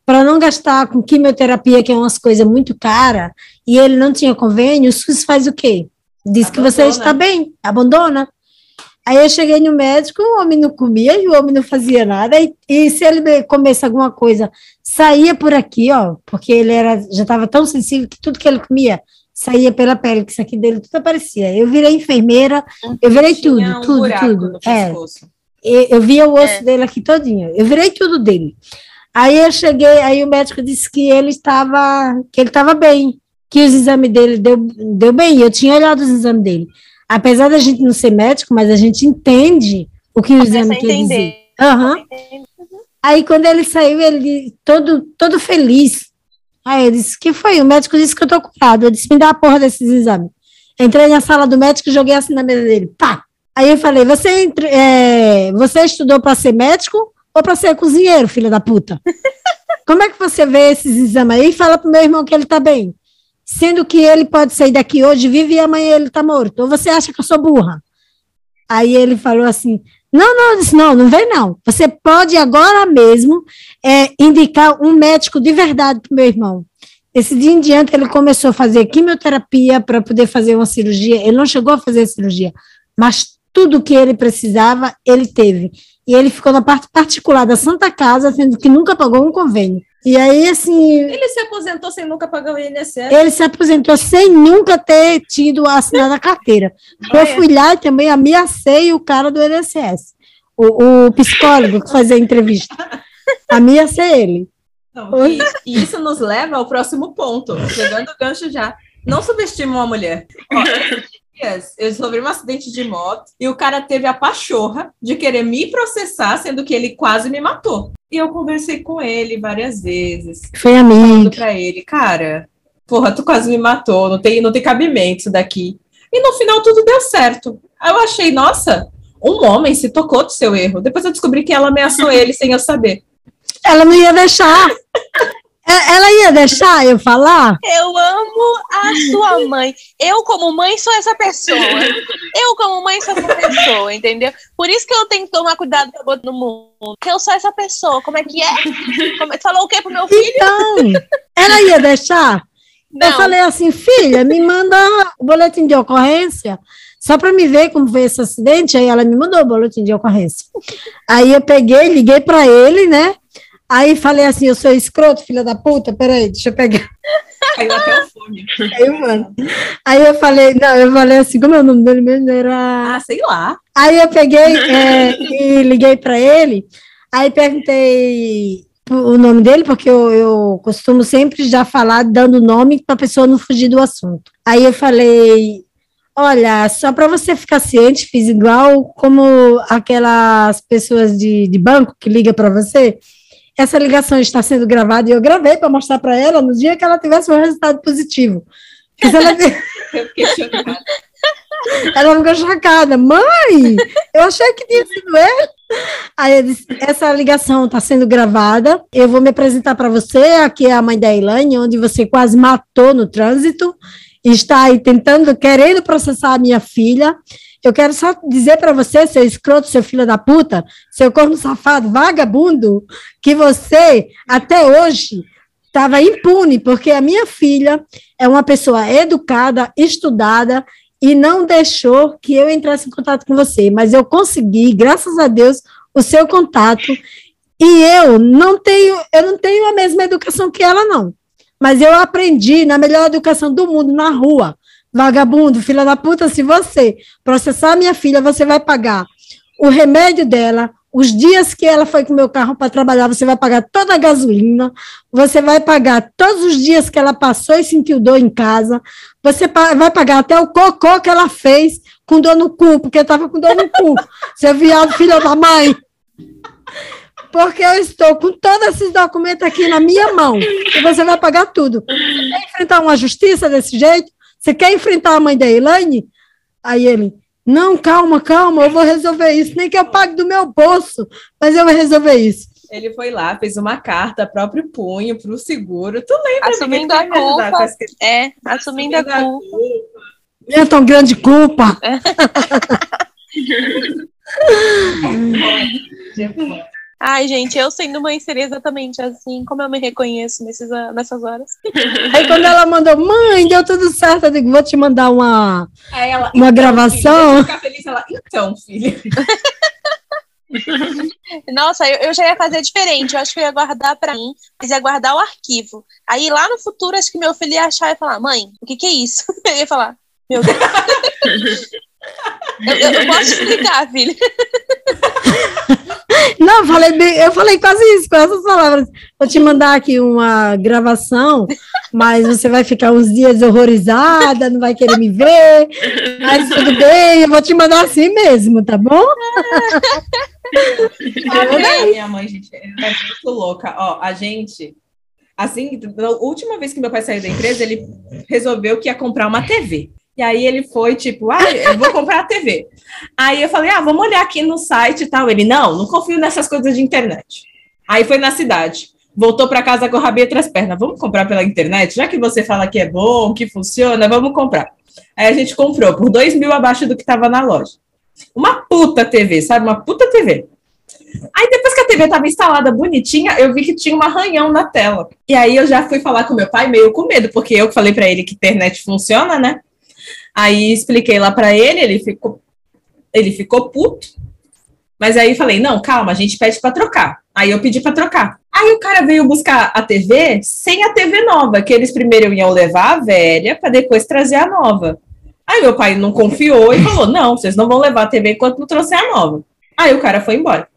Speaker 1: para não gastar com quimioterapia, que é umas coisas muito cara, e ele não tinha convênio, o SUS faz o quê? Diz abandona. que você está bem, abandona. Aí eu cheguei no médico, o homem não comia e o homem não fazia nada. E, e se ele comesse alguma coisa, saía por aqui, ó, porque ele era, já estava tão sensível que tudo que ele comia saía pela pele, que isso aqui dele tudo aparecia. Eu virei enfermeira, eu virei tudo, um tudo, tudo. É. Eu via o osso é. dele aqui todinho. Eu virei tudo dele. Aí eu cheguei, aí o médico disse que ele estava, que ele estava bem, que os exames dele deu, deu bem. Eu tinha olhado os exames dele. Apesar da gente não ser médico, mas a gente entende o que o exame quer dizer. Uhum. Aí quando ele saiu, ele todo, todo feliz, Aí eu disse, que foi? O médico disse que eu tô curado. Eu disse, me dá a porra desses exames. Entrei na sala do médico e joguei assim na mesa dele. Pá! Aí eu falei, você, entre, é, você estudou para ser médico ou para ser cozinheiro, filha da puta? Como é que você vê esses exames aí fala pro meu irmão que ele tá bem? Sendo que ele pode sair daqui hoje vive e amanhã ele tá morto. Ou você acha que eu sou burra? Aí ele falou assim, não, não, disse, não, não vem não. Você pode agora mesmo é, indicar um médico de verdade para meu irmão. Esse dia em diante ele começou a fazer quimioterapia para poder fazer uma cirurgia. Ele não chegou a fazer a cirurgia, mas tudo que ele precisava, ele teve. E ele ficou na parte particular da Santa Casa, sendo que nunca pagou um convênio. E aí, assim.
Speaker 4: Ele se aposentou sem nunca pagar o INSS?
Speaker 1: Ele se aposentou sem nunca ter tido assinado a carteira. eu fui lá e também ameacei o cara do INSS, o, o psicólogo que fazia a entrevista. Ameacei ele.
Speaker 4: E, e, isso nos leva ao próximo ponto, pegando o gancho já. Não subestime uma mulher. Ó, dias eu sofri um acidente de moto e o cara teve a pachorra de querer me processar, sendo que ele quase me matou. E eu conversei com ele várias vezes.
Speaker 1: Foi amigo. Falando
Speaker 4: pra ele, cara, porra, tu quase me matou, não tem, não tem cabimento isso daqui. E no final tudo deu certo. Aí eu achei, nossa, um homem se tocou do seu erro. Depois eu descobri que ela ameaçou ele sem eu saber.
Speaker 1: Ela não ia deixar. É, ela ia deixar eu falar?
Speaker 2: Eu amo a sua mãe. Eu, como mãe, sou essa pessoa. Eu, como mãe, sou essa pessoa, entendeu? Por isso que eu tenho que tomar cuidado com a boca no mundo. Porque eu sou essa pessoa. Como é que é? Como... É falou o quê pro meu filho?
Speaker 1: Então, ela ia deixar? Não. Eu falei assim, filha, me manda o boletim de ocorrência só para me ver como foi esse acidente. Aí ela me mandou o boletim de ocorrência. Aí eu peguei, liguei para ele, né? Aí falei assim, eu sou escroto, filha da puta, peraí, deixa eu pegar.
Speaker 4: Caiu até o fone.
Speaker 1: Aí, mano. Aí eu falei, não, eu falei assim, como é o nome dele mesmo? Era.
Speaker 4: Ah, sei lá.
Speaker 1: Aí eu peguei é, e liguei para ele, aí perguntei, o nome dele, porque eu, eu costumo sempre já falar dando nome para a pessoa não fugir do assunto. Aí eu falei, olha, só para você ficar ciente, fiz igual como aquelas pessoas de, de banco que liga para você. Essa ligação está sendo gravada e eu gravei para mostrar para ela no dia que ela tivesse um resultado positivo. Ela... eu fiquei chocada. Ela ficou chocada. Mãe, eu achei que tinha sido ele. Aí eu disse, essa ligação está sendo gravada. Eu vou me apresentar para você. Aqui é a mãe da Elaine, onde você quase matou no trânsito. Está aí tentando, querendo processar a minha filha. Eu quero só dizer para você, seu escroto, seu filho da puta, seu corno safado, vagabundo, que você, até hoje, estava impune, porque a minha filha é uma pessoa educada, estudada e não deixou que eu entrasse em contato com você, mas eu consegui, graças a Deus, o seu contato. E eu não tenho, eu não tenho a mesma educação que ela não. Mas eu aprendi na melhor educação do mundo na rua. Vagabundo, filha da puta, se você processar minha filha, você vai pagar o remédio dela, os dias que ela foi com o meu carro para trabalhar, você vai pagar toda a gasolina, você vai pagar todos os dias que ela passou e sentiu dor em casa, você vai pagar até o cocô que ela fez com dor no cu, porque estava com dor no cu, seu viado, filho da mãe. Porque eu estou com todos esses documentos aqui na minha mão, e você vai pagar tudo. Você quer enfrentar uma justiça desse jeito? Você quer enfrentar a mãe da Elaine? Aí ele, não, calma, calma, eu vou resolver isso. Nem que eu pague do meu bolso, mas eu vou resolver isso.
Speaker 4: Ele foi lá, fez uma carta, próprio punho, para o seguro. Tu lembra?
Speaker 2: Assumindo a culpa. É, assumindo, assumindo a culpa. culpa.
Speaker 1: Minha tão grande culpa.
Speaker 2: Ai, gente, eu sendo mãe seria exatamente assim, como eu me reconheço nesses, nessas horas.
Speaker 1: Aí quando ela mandou, mãe, deu tudo certo, eu digo, vou te mandar uma, ela, uma então, gravação.
Speaker 4: Filho, ficar feliz, ela, então, filha.
Speaker 2: Nossa, eu, eu, já ia fazer diferente. Eu acho que eu ia guardar para mim, mas ia guardar o arquivo. Aí lá no futuro, acho que meu filho ia achar e falar: mãe, o que, que é isso? Eu ia falar: meu Deus. eu, eu, eu posso explicar, filho.
Speaker 1: Não, falei bem, eu falei quase isso, com essas palavras. Vou te mandar aqui uma gravação, mas você vai ficar uns dias horrorizada, não vai querer me ver, mas tudo bem, eu vou te mandar assim mesmo, tá bom?
Speaker 4: Ah, minha mãe, gente, é muito louca. Ó, a gente, assim, na última vez que meu pai saiu da empresa, ele resolveu que ia comprar uma TV. E aí ele foi, tipo, ah, eu vou comprar a TV. Aí eu falei, ah, vamos olhar aqui no site e tal. Ele, não, não confio nessas coisas de internet. Aí foi na cidade. Voltou para casa com o rabinho entre as pernas. Vamos comprar pela internet? Já que você fala que é bom, que funciona, vamos comprar. Aí a gente comprou por dois mil abaixo do que estava na loja. Uma puta TV, sabe? Uma puta TV. Aí depois que a TV estava instalada bonitinha, eu vi que tinha um arranhão na tela. E aí eu já fui falar com meu pai meio com medo, porque eu falei para ele que internet funciona, né? Aí expliquei lá para ele, ele ficou, ele ficou puto. Mas aí falei, não, calma, a gente pede para trocar. Aí eu pedi para trocar. Aí o cara veio buscar a TV sem a TV nova, que eles primeiro iam levar a velha para depois trazer a nova. Aí meu pai não confiou e falou: não, vocês não vão levar a TV enquanto não trouxer a nova. Aí o cara foi embora.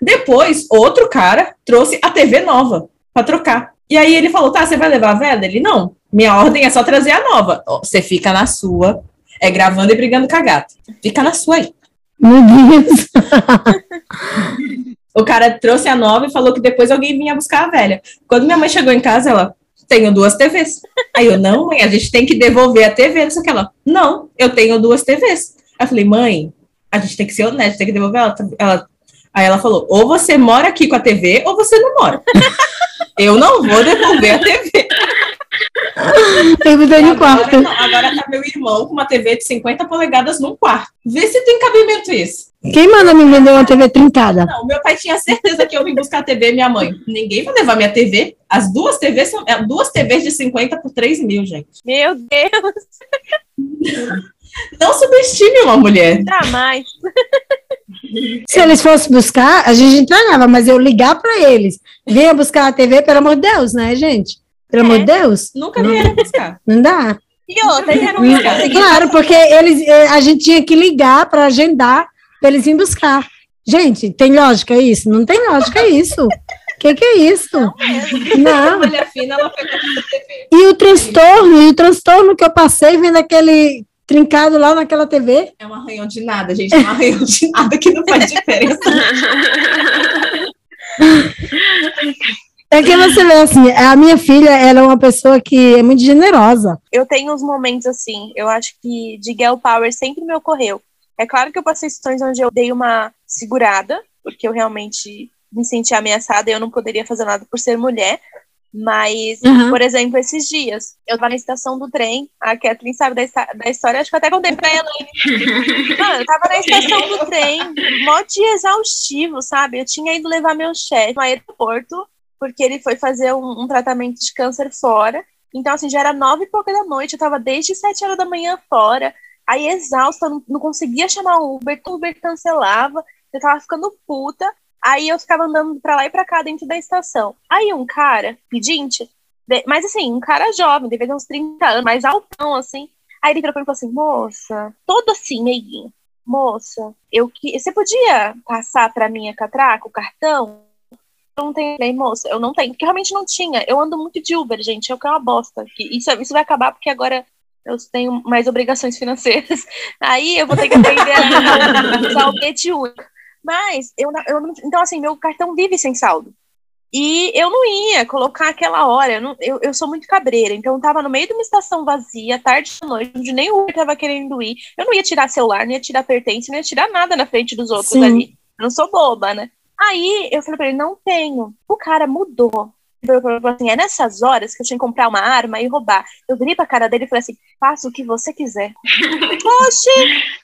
Speaker 4: Depois, outro cara trouxe a TV nova para trocar. E aí ele falou: tá, você vai levar a velha? Ele: não, minha ordem é só trazer a nova. Você fica na sua, é gravando e brigando com a gata. Fica na sua aí.
Speaker 1: Meu Deus!
Speaker 4: o cara trouxe a nova e falou que depois alguém vinha buscar a velha. Quando minha mãe chegou em casa, ela, tenho duas TVs. Aí eu, não, mãe, a gente tem que devolver a TV. Não sei o que ela, não, eu tenho duas TVs. Aí eu falei, mãe, a gente tem que ser honesto, tem que devolver ela. ela. Aí ela falou, ou você mora aqui com a TV, ou você não mora. eu não vou devolver a TV.
Speaker 1: Tem mudei no quarto.
Speaker 4: Não, agora tá meu irmão com uma TV de 50 polegadas num quarto. Vê se tem cabimento isso.
Speaker 1: Quem manda me vender uma TV trincada?
Speaker 4: Não, meu pai tinha certeza que eu vim buscar a TV e minha mãe. Ninguém vai levar minha TV. As duas TVs são é, duas TVs de 50 por 3 mil, gente.
Speaker 2: Meu Deus!
Speaker 4: Não subestime uma mulher.
Speaker 2: Jamais.
Speaker 1: Se eles fossem buscar, a gente entregava, mas eu ligar para eles. Venha buscar a TV, pelo amor de Deus, né, gente? Pelo é. amor de Deus.
Speaker 4: Nunca vieram buscar.
Speaker 1: Não dá.
Speaker 2: E outra, já não buscar.
Speaker 1: Claro, porque eles, eh, a gente tinha que ligar para agendar para eles irem buscar. Gente, tem lógica isso? Não tem lógica isso. Que que é isso? Não.
Speaker 4: Fina.
Speaker 1: E o transtorno, e o transtorno que eu passei vendo aquele trincado lá naquela TV.
Speaker 4: É um arranhão de nada, gente. É um arranhão de nada que não faz diferença.
Speaker 1: É que você vê assim, a minha filha, ela é uma pessoa que é muito generosa.
Speaker 2: eu tenho uns momentos assim, eu acho que de girl power sempre me ocorreu. É claro que eu passei situações onde eu dei uma segurada, porque eu realmente me senti ameaçada e eu não poderia fazer nada por ser mulher. Mas,
Speaker 1: Uhum.
Speaker 2: por exemplo, esses dias, eu tava na estação do trem, a Kathleen sabe da, da história, acho que eu até contei pra ela. Mano, eu tava na estação do trem, mó dia exaustivo, sabe? Eu tinha ido levar meu chefe no aeroporto, porque ele foi fazer um, um tratamento de câncer fora. Então, assim, já era nove e pouca da noite, eu tava desde sete horas da manhã fora, aí exausta, não, não conseguia chamar o Uber, o Uber cancelava, eu tava ficando puta. Aí eu ficava andando pra lá e pra cá dentro da estação. Aí um cara, pedinte, mas assim, um cara jovem, devia ter uns 30 anos, mais altão, assim. Aí ele virou pra mim e falou assim, moça, todo assim, meiguinho, moça, eu que. Você podia passar pra minha catraca o cartão? Eu não tenho, Eu falei, moça, eu não tenho, porque realmente não tinha. Eu ando muito de Uber, gente, eu quero uma bosta. Que Isso, isso vai acabar porque agora eu tenho mais obrigações financeiras. Aí eu vou ter que aprender a usar o bilhete único. Mas, eu, eu então assim, meu cartão vive sem saldo. E eu não ia colocar aquela hora, eu, não- eu, eu sou muito cabreira, então eu tava no meio de uma estação vazia, tarde da noite, onde nem o Uber tava querendo ir. Eu não ia tirar celular, não ia tirar pertence, não ia tirar nada na frente dos outros
Speaker 1: Sim.
Speaker 2: ali. Eu não sou boba, né? Aí eu falei pra ele, não tenho. O cara mudou. Ele falou assim, é nessas horas que eu tinha que comprar uma arma e roubar. Eu virei pra cara dele e falei assim, faça o que você quiser. Oxi,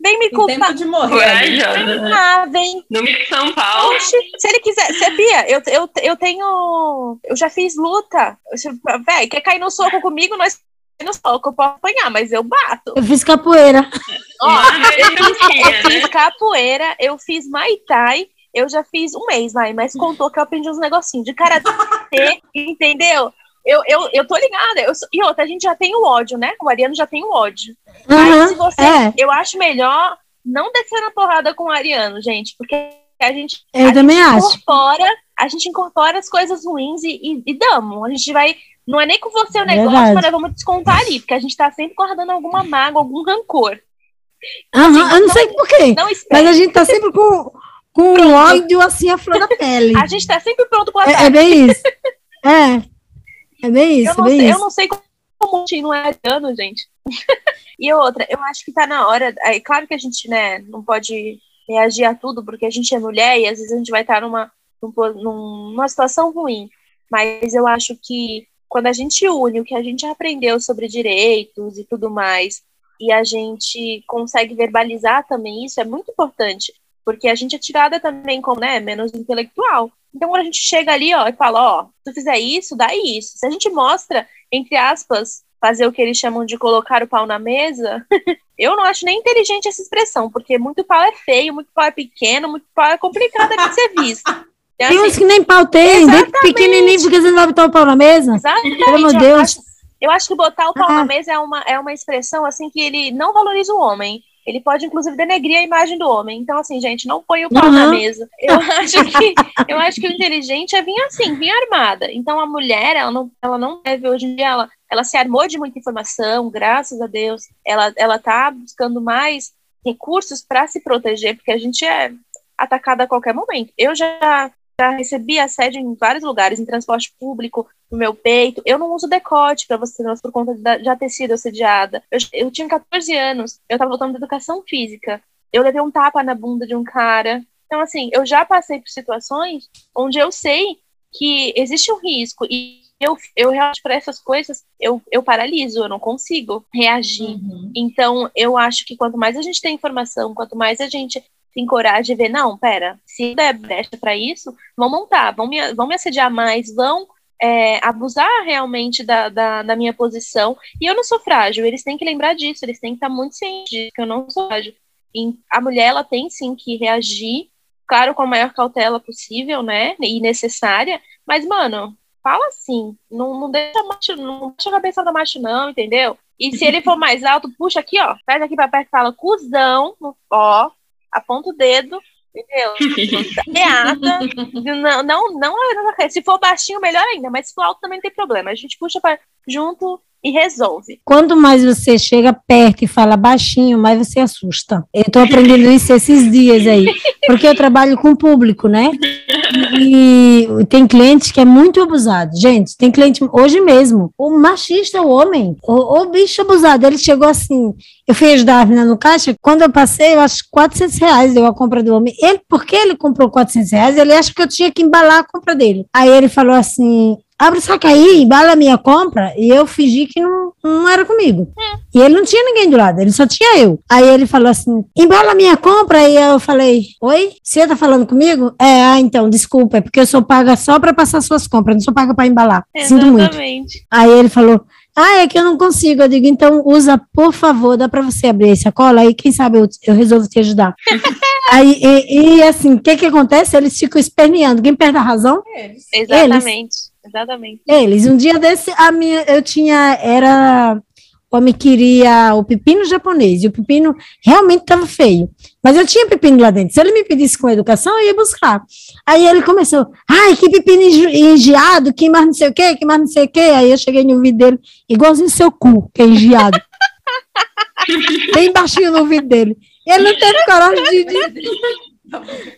Speaker 2: vem me culpar.
Speaker 4: tempo de morrer. ali.
Speaker 3: Corajosa.
Speaker 2: Ah, vem
Speaker 3: No Mix São Paulo.
Speaker 2: Oxi, se ele quiser, sabia? Eu, eu, eu tenho. Eu já fiz luta. Véi, quer cair no soco comigo? Nós no soco, eu posso apanhar, mas eu bato.
Speaker 1: Eu fiz capoeira.
Speaker 2: Ó, eu fiz, eu fiz
Speaker 3: né?
Speaker 2: capoeira, eu fiz Muay Thai, eu já fiz um mês, vai, mas contou que eu aprendi uns negocinhos de karatê, entendeu? Eu, eu, eu tô ligada. Eu, e outra, a gente já tem o ódio, né? O Ariano já tem o ódio. Mas
Speaker 1: Aham,
Speaker 2: se você.
Speaker 1: é.
Speaker 2: Eu acho melhor não descer na porrada com o Ariano, gente, porque a gente
Speaker 1: Eu
Speaker 2: a
Speaker 1: também
Speaker 2: gente
Speaker 1: acho.
Speaker 2: incorpora, a gente incorpora as coisas ruins e, e, e damos. A gente vai. Não é nem com você o negócio,
Speaker 1: verdade.
Speaker 2: mas nós vamos descontar ali, porque a gente tá sempre guardando alguma mágoa, algum rancor.
Speaker 1: Aham, eu não sei porquê,
Speaker 2: Não
Speaker 1: mas a gente tá sempre com, com um ódio assim à flor da pele.
Speaker 2: A gente tá sempre pronto pro
Speaker 1: É, é
Speaker 2: ataque.
Speaker 1: bem isso. É. É bem isso,
Speaker 2: eu, não
Speaker 1: bem
Speaker 2: sei, eu
Speaker 1: isso.
Speaker 2: não sei como o time não é ariano, gente. e outra, eu acho que tá na hora. É claro que a gente, né, não pode reagir a tudo, porque a gente é mulher e às vezes a gente vai estar numa, numa situação ruim. Mas eu acho que quando a gente une o que a gente aprendeu sobre direitos e tudo mais, e a gente consegue verbalizar também isso, é muito importante. Porque a gente é tirada também como, né, menos intelectual. Então, quando a gente chega ali, ó, e fala, ó, se tu fizer isso, dá isso. Se a gente mostra, entre aspas, fazer o que eles chamam de colocar o pau na mesa, eu não acho nem inteligente essa expressão, porque muito pau é feio, muito pau é pequeno, muito pau é complicado de ser visto. Então,
Speaker 1: Tem uns
Speaker 2: assim,
Speaker 1: que nem pau tem, pequenininho, porque você não vai botar o pau na mesa.
Speaker 2: exatamente,
Speaker 1: Pelo amor de
Speaker 2: eu
Speaker 1: Deus.
Speaker 2: acho- Eu acho que botar o pau
Speaker 1: Ah.
Speaker 2: na mesa é uma, é uma expressão assim que ele não valoriza o homem. Ele pode, inclusive, denegrir a imagem do homem. Então, assim, gente, não põe o pau na
Speaker 1: Uhum.
Speaker 2: mesa. Eu acho que eu acho que o inteligente é vir assim, vir armada. Então, a mulher, ela não, ela não deve, hoje em dia, ela, ela se armou de muita informação, graças a Deus. Ela, ela tá buscando mais recursos para se proteger, porque a gente é atacada a qualquer momento. Eu já, já recebi assédio em vários lugares, em transporte público, no meu peito. Eu não uso decote para você, mas por conta de já ter sido assediada. Eu, eu tinha 14 anos, eu tava voltando da educação física. Eu levei um tapa na bunda de um cara. Então, assim, eu já passei por situações onde eu sei que existe um risco e eu, eu realmente, para essas coisas, eu, eu paraliso, eu não consigo reagir.
Speaker 4: Uhum.
Speaker 2: Então, eu acho que quanto mais a gente tem informação, quanto mais a gente tem coragem de ver, não, pera, se der brecha para isso, vão montar, vão me, vão me assediar mais, vão é, abusar realmente da, da, da minha posição. E eu não sou frágil, eles têm que lembrar disso, eles têm que estar muito cientes de que eu não sou frágil. E a mulher, ela tem sim que reagir, claro, com a maior cautela possível, né, e necessária, mas, mano, fala assim, não, não deixa macho, não deixa a cabeça do macho, não, entendeu? E se ele for mais alto, puxa aqui, ó, traz aqui pra perto e fala, cuzão, ó, aponta o dedo
Speaker 7: Entendeu? Reata. não, não, não, se for baixinho, melhor ainda, mas se for alto também não tem problema. A gente puxa pra, junto e resolve.
Speaker 1: Quanto mais você chega perto e fala baixinho, mais você assusta. Eu tô aprendendo isso esses dias aí, porque eu trabalho com público, né? E, e tem clientes que é muito abusado. Gente, tem cliente hoje mesmo, o machista, o homem, o, o bicho abusado, ele chegou assim, eu fui ajudar a menina no caixa, quando eu passei, eu acho 400 reais deu a compra do homem. Ele, porque ele comprou 400 reais, ele acha que eu tinha que embalar a compra dele. Aí ele falou assim, abre o saco aí, embala a minha compra, e eu fingi que não, não era comigo.
Speaker 7: É.
Speaker 1: E ele não tinha ninguém do lado, ele só tinha eu. Aí ele falou assim, embala a minha compra, e eu falei, oi, você tá falando comigo? É, ah, então, desculpa, é porque eu sou paga só pra passar suas compras, não sou paga pra embalar. Sinto muito.
Speaker 7: Exatamente.
Speaker 1: Aí ele falou, ah, é que eu não consigo. Eu digo, então usa, por favor, dá pra você abrir essa cola, aí quem sabe eu, eu resolvo te ajudar. aí, e, e, assim, o que que acontece? Eles ficam esperneando, quem perde a razão?
Speaker 7: Exatamente. Exatamente.
Speaker 1: Eles, um dia desse, a minha, eu tinha, era, o homem queria o pepino japonês, e o pepino realmente estava feio. Mas eu tinha pepino lá dentro. Se ele me pedisse com educação, eu ia buscar. Aí ele começou, ai, que pepino engiado, que mais não sei o quê, que mais não sei o quê. Aí eu cheguei no ouvido dele, igualzinho seu cu, que é engiado. Bem baixinho no ouvido dele. Ele não teve coragem de, de-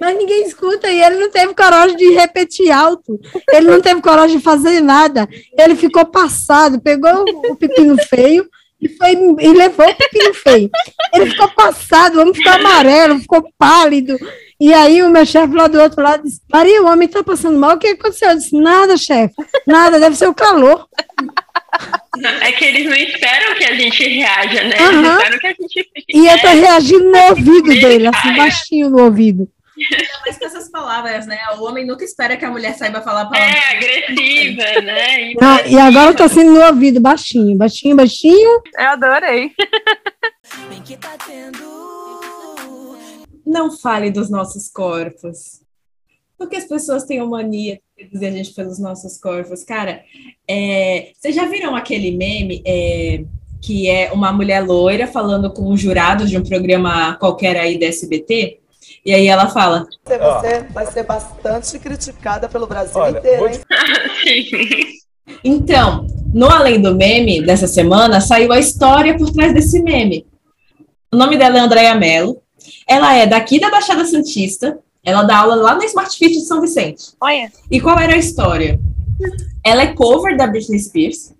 Speaker 1: Mas ninguém escuta e ele não teve coragem de repetir alto. Ele não teve coragem de fazer nada. Ele ficou passado, pegou o pepino feio e, foi, e levou o pepino feio. Ele ficou passado, o homem ficou amarelo, ficou pálido. E aí o meu chefe lá do outro lado disse, Maria, o homem tá passando mal, o que aconteceu? Eu disse, nada, chefe, nada, deve ser o calor.
Speaker 3: É que eles não esperam que a gente reaja, né?
Speaker 1: Aham.
Speaker 3: Eles esperam que a gente fique.
Speaker 1: E eu tô reagindo no ouvido
Speaker 3: Ele
Speaker 1: dele, assim, baixinho no ouvido.
Speaker 4: Mas com essas palavras, né? O homem nunca espera que a mulher saiba falar palavras.
Speaker 3: É, agressiva, né? E
Speaker 1: Não, e agora tá sendo no ouvido, baixinho, baixinho, baixinho.
Speaker 7: Eu adorei.
Speaker 4: Não fale dos nossos corpos. Porque as pessoas têm a mania dizer a gente pelos nossos corpos. Cara, é, vocês já viram aquele meme é, que é uma mulher loira falando com os jurados de um programa qualquer aí da SBT? E aí ela fala,
Speaker 8: Você vai ser bastante criticada pelo Brasil
Speaker 9: Olha,
Speaker 8: inteiro, hein?
Speaker 4: Então, no Além do Meme dessa semana, saiu a história por trás desse meme. O nome dela é Andréia Mello. Ela é daqui da Baixada Santista. Ela dá aula lá na Smart Fit de São Vicente.
Speaker 7: Olha,
Speaker 4: E qual era a história? Ela é cover da Britney Spears.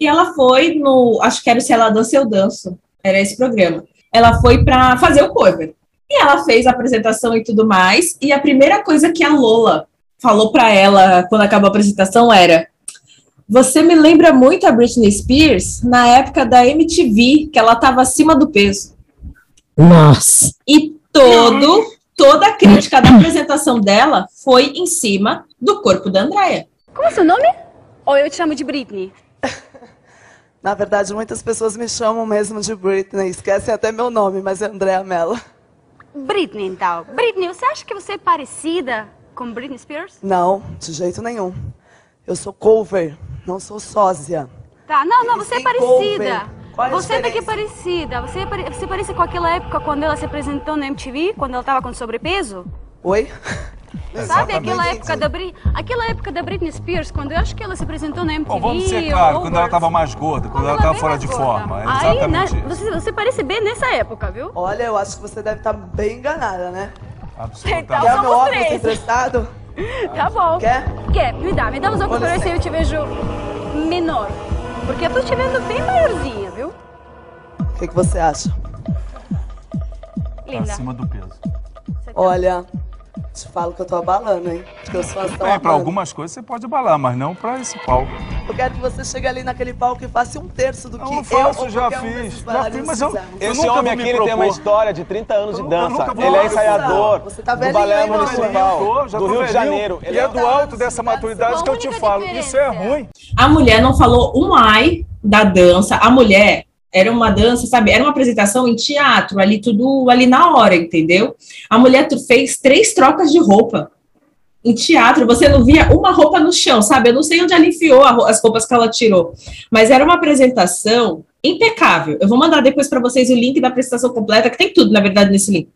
Speaker 4: E ela foi no. Acho que era o Se Ela Dança Eu Danço. Era esse programa. Ela foi para fazer o cover. E ela fez a apresentação e tudo mais. E a primeira coisa que a Lola falou para ela quando acabou a apresentação era: Você me lembra muito a Britney Spears na época da MTV, que ela estava acima do peso.
Speaker 1: Nossa.
Speaker 4: E todo, toda a crítica da apresentação dela foi em cima do corpo da Andrea.
Speaker 10: Como é seu nome? Ou eu te chamo de Britney?
Speaker 8: Na verdade, muitas pessoas me chamam mesmo de Britney. Esquecem até meu nome, mas é Andréa Mello.
Speaker 10: Britney, então. Britney, você acha que você é parecida com Britney Spears?
Speaker 8: Não, de jeito nenhum. Eu sou cover, não sou sósia.
Speaker 10: Tá, não, não, você é parecida.
Speaker 8: cover. Qual é a
Speaker 10: Você até que é
Speaker 8: diferença?
Speaker 10: parecida. Você, você parece com aquela época quando ela se apresentou na MTV, quando ela tava com sobrepeso?
Speaker 8: Oi?
Speaker 10: Sabe aquela época da Britney, aquela época da Britney Spears, quando eu acho que ela se apresentou na MTV?
Speaker 9: Bom, vamos ser claro, quando ela estava mais gorda, quando, ela
Speaker 10: bem
Speaker 9: estava fora de
Speaker 10: gorda.
Speaker 9: forma. É
Speaker 10: Aí,
Speaker 9: exatamente isso.
Speaker 10: você, você parece bem nessa época, viu?
Speaker 8: Olha, eu acho que você deve estar bem enganada, né?
Speaker 9: Absolutamente.
Speaker 10: Então,
Speaker 8: Quer meu óculos
Speaker 10: três.
Speaker 8: emprestado?
Speaker 10: Tá bom.
Speaker 8: Quer?
Speaker 10: Quer? Me dá, me dá os óculos pra ver se eu te vejo menor. Porque eu tô te vendo bem maiorzinha,
Speaker 8: que, que você acha?
Speaker 10: Linda.
Speaker 9: Acima do peso.
Speaker 8: Olha, te falo que eu tô abalando, hein? Porque os fãs estão
Speaker 9: Bem, para
Speaker 8: amando.
Speaker 9: algumas coisas você pode abalar, mas não para esse palco.
Speaker 8: Eu quero que você chegue ali naquele palco e faça um terço do
Speaker 9: Eu
Speaker 8: que
Speaker 9: faço,
Speaker 8: eu
Speaker 9: já
Speaker 8: qualquer um
Speaker 9: fiz.
Speaker 8: desses
Speaker 9: Já fiz, mas eu- eu
Speaker 11: Esse
Speaker 9: nunca
Speaker 11: homem aqui
Speaker 9: me
Speaker 11: ele tem uma história de 30 anos de
Speaker 9: Eu
Speaker 11: dança.
Speaker 9: vou
Speaker 11: Ele é ensaiador
Speaker 8: Você tá
Speaker 11: do Balé
Speaker 8: meu
Speaker 11: Municipal
Speaker 9: já
Speaker 11: do Rio de. Janeiro.
Speaker 9: E
Speaker 11: Ele
Speaker 9: é
Speaker 11: é
Speaker 9: do alto dessa maturidade que eu te
Speaker 10: única
Speaker 9: falo. Isso é ruim.
Speaker 4: A mulher não falou um ai da dança. A mulher era uma dança, sabe? Era uma apresentação em teatro, ali tudo ali na hora, entendeu? A mulher fez três trocas de roupa. Em teatro, você não via uma roupa no chão, sabe? Eu não sei onde ela enfiou as roupas que ela tirou, mas era uma apresentação impecável. Eu vou mandar depois para vocês o link da apresentação completa, que tem tudo, na verdade, nesse link.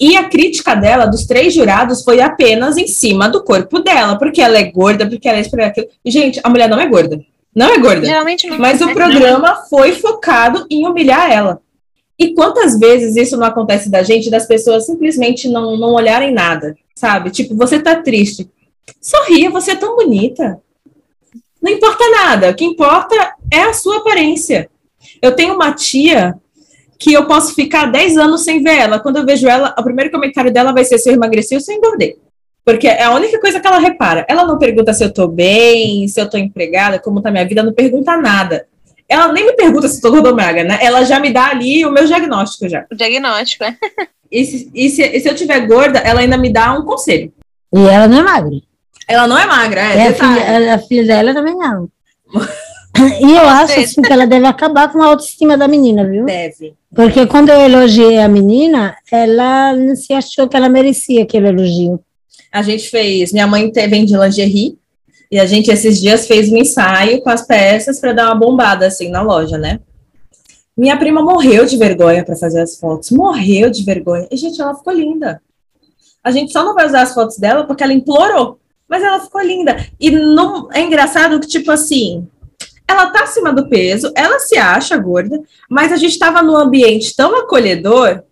Speaker 4: E a crítica dela, dos três jurados, foi apenas em cima do corpo dela, porque ela é gorda, porque ela é. E, gente, a mulher não é gorda. Não é gorda.
Speaker 2: Geralmente não.
Speaker 4: Mas o
Speaker 2: né?
Speaker 4: programa foi focado em humilhar ela. E quantas vezes isso não acontece da gente, das pessoas simplesmente não, não olharem nada, sabe? Tipo, você tá triste. Sorria, você é tão bonita. Não importa nada. O que importa é a sua aparência. Eu tenho uma tia que eu posso ficar 10 anos sem ver ela. Quando eu vejo ela, o primeiro comentário dela vai ser se eu emagreci ou se eu engordei. Porque é a única coisa que ela repara. Ela não pergunta se eu tô bem, se eu tô empregada, como tá minha vida, não pergunta nada. Ela nem me pergunta se tô gorda ou magra, né? Ela já me dá ali o meu diagnóstico já.
Speaker 2: O diagnóstico, é.
Speaker 4: E se, e se, e se eu tiver gorda, ela ainda me dá um conselho.
Speaker 1: E ela não é magra.
Speaker 4: Ela não é magra, é.
Speaker 1: E a filha, a filha dela também não. E eu acho assim, que ela deve acabar com a autoestima da menina, viu?
Speaker 4: Deve.
Speaker 1: Porque quando eu elogiei a menina, ela não se achou que ela merecia aquele elogio.
Speaker 4: A gente fez. Minha mãe vende lingerie. E a gente, esses dias, fez um ensaio com as peças para dar uma bombada, assim, na loja, né? Minha prima morreu de vergonha para fazer as fotos. Morreu de vergonha. E, gente, ela ficou linda. A gente só não vai usar as fotos dela porque ela implorou. Mas ela ficou linda. E não, é engraçado que, tipo assim, ela tá acima do peso, ela se acha gorda, mas a gente tava num ambiente tão acolhedor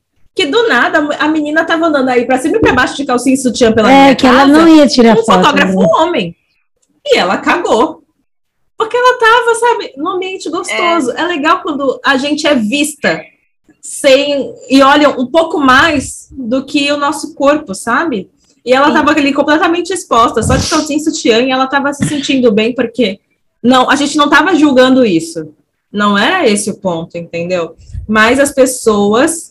Speaker 4: que do nada a menina tava andando aí pra cima e pra baixo de calcinha e sutiã pela
Speaker 1: É, que ela
Speaker 4: casa,
Speaker 1: não ia tirar
Speaker 4: um
Speaker 1: foto,
Speaker 4: fotógrafo
Speaker 1: né?
Speaker 4: homem. E ela cagou. Porque ela tava, sabe, num ambiente gostoso. É. legal quando a gente é vista sem e olha um pouco mais do que o nosso corpo, sabe? E ela tava ali completamente exposta, só de calcinha e sutiã, e ela tava se sentindo bem, porque não, a gente não tava julgando isso. Não era esse o ponto, entendeu? Mas as pessoas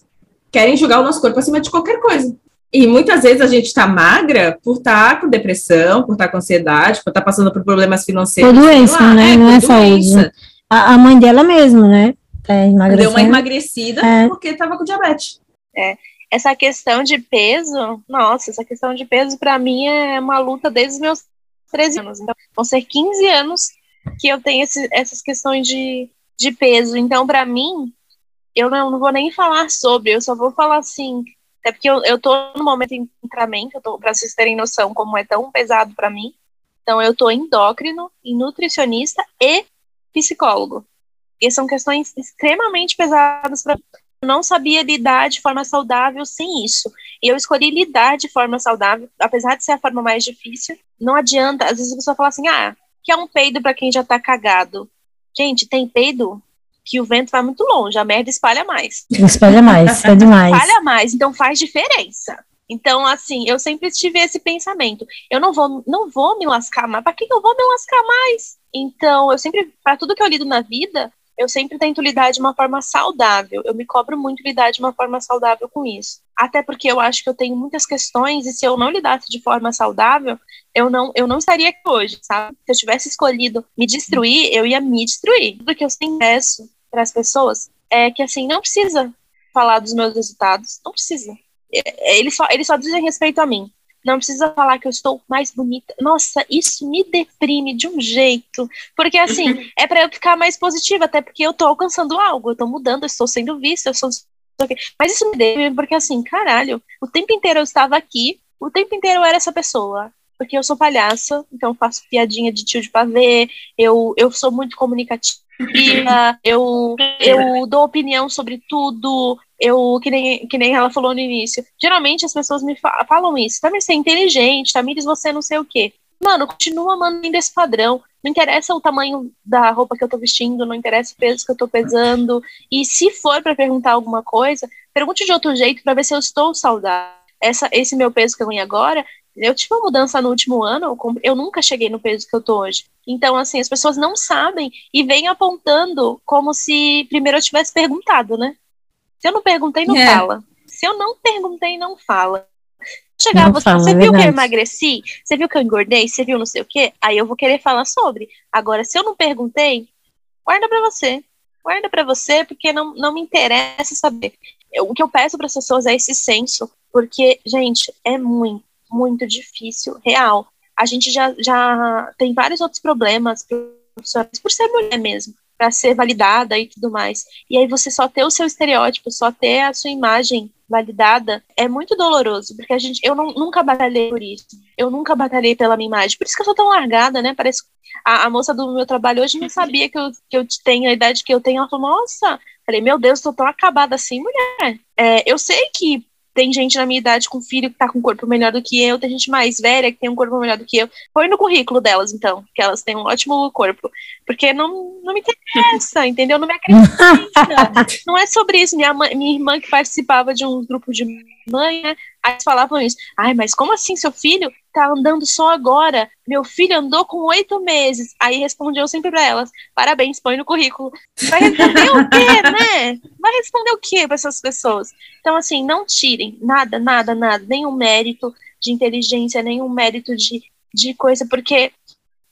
Speaker 4: querem julgar o nosso corpo acima de qualquer coisa. E muitas vezes a gente tá magra por estar com depressão, por estar com ansiedade, por estar passando por problemas financeiros.
Speaker 1: Por doença,
Speaker 4: lá,
Speaker 1: né? Não
Speaker 4: por
Speaker 1: é saúde? A, a mãe dela mesmo, né? Tá
Speaker 4: Deu uma emagrecida
Speaker 1: É.
Speaker 4: porque tava com diabetes.
Speaker 2: É. Essa questão de peso, nossa, essa questão de peso pra mim é uma luta desde os meus 13 anos. Então, vão ser 15 anos que eu tenho esse- essas questões de, de peso. Então, pra mim, eu não, não vou nem falar sobre, eu só vou falar assim. Até porque eu, eu tô no momento em tratamento, pra vocês terem noção como é tão pesado pra mim. Então, eu tô endócrino, e nutricionista e psicólogo. E são questões extremamente pesadas para eu não sabia lidar de forma saudável sem isso. E eu escolhi lidar de forma saudável, apesar de ser a forma mais difícil. Não adianta, às vezes a pessoa fala assim: ah, que é um peido para quem já tá cagado. Gente, tem peido que o vento vai muito longe, a merda espalha mais.
Speaker 1: Espalha mais, é demais.
Speaker 2: Espalha mais, então faz diferença. Então, assim, eu sempre tive esse pensamento. Eu não vou, não vou me lascar mais. Para que que eu vou me lascar mais? Então, eu sempre, para tudo que eu lido na vida, eu sempre tento lidar de uma forma saudável. Eu me cobro muito lidar de uma forma saudável com isso. Até porque eu acho que eu tenho muitas questões e se eu não lidasse de forma saudável, eu não, eu não estaria aqui hoje, sabe? Se eu tivesse escolhido me destruir, eu ia me destruir. Tudo que eu sempre peço para as pessoas é que, assim, não precisa falar dos meus resultados, não precisa. É, Eles só, eles só dizem respeito a mim. Não precisa falar que eu estou mais bonita. Nossa, isso me deprime de um jeito. Porque, assim, é para eu ficar mais positiva, até porque eu tô alcançando algo, eu tô mudando, eu estou sendo vista, eu sou. Mas isso me deprime, porque, assim, caralho, o tempo inteiro eu estava aqui, o tempo inteiro eu era essa pessoa. Porque eu sou palhaça, então faço piadinha de tio de pavê, eu, eu sou muito comunicativa, eu, eu dou opinião sobre tudo, eu, que nem, que nem ela falou no início. Geralmente as pessoas me fa- falam isso. Tamires, você é inteligente, Tamires, você não sei o quê. Mano, continua mantendo esse padrão. Não interessa o tamanho da roupa que eu tô vestindo, não interessa o peso que eu tô pesando. E se for pra perguntar alguma coisa, pergunte de outro jeito pra ver se eu estou saudável. Essa, esse meu peso que eu ganho agora, eu tive uma mudança no último ano, eu, nunca cheguei no peso que eu tô hoje. Então, assim, as pessoas não sabem e vêm apontando como se primeiro eu tivesse perguntado, né? Se eu não perguntei, não
Speaker 4: É.
Speaker 2: fala. Se eu não perguntei, não fala. Chegar,
Speaker 1: Não
Speaker 2: você,
Speaker 1: fala,
Speaker 2: você
Speaker 1: é
Speaker 2: viu que eu emagreci? Você viu que eu engordei? Você viu não sei o quê? Aí eu vou querer falar sobre. Agora, se eu não perguntei, guarda pra você. Guarda pra você, porque não, não me interessa saber. Eu- o que eu peço para as pessoas é esse senso, porque, gente, é muito, muito difícil, real. A gente já, já tem vários outros problemas profissionais por ser mulher mesmo. para ser validada e tudo mais. E aí você só ter o seu estereótipo, só ter a sua imagem validada é muito doloroso, porque a gente eu não, nunca batalhei por isso. Eu nunca batalhei pela minha imagem. Por isso que eu sou tão largada, né? Parece a, a moça do meu trabalho hoje não sabia que eu, que eu tenho a idade que eu tenho. Ela falou: "Nossa, Falei, meu Deus, tô tão acabada assim, mulher. É, eu sei que tem gente na minha idade com filho que tá com um corpo melhor do que eu, tem gente mais velha que tem um corpo melhor do que eu. Põe no currículo delas, então, que elas têm um ótimo corpo. Porque não, não me interessa, entendeu? Não me acredita. não é sobre isso. Minha, minha irmã que participava de um grupo de mãe, né? Aí eles falavam isso. Ai, mas como assim seu filho tá andando só agora? Meu filho andou com oito meses. Aí respondiam sempre para elas: parabéns, põe no currículo. Vai responder o quê, né? Vai responder o quê para essas pessoas? Então, assim, não tirem nada, nada, nada, nenhum mérito de inteligência, nenhum mérito de, de coisa, porque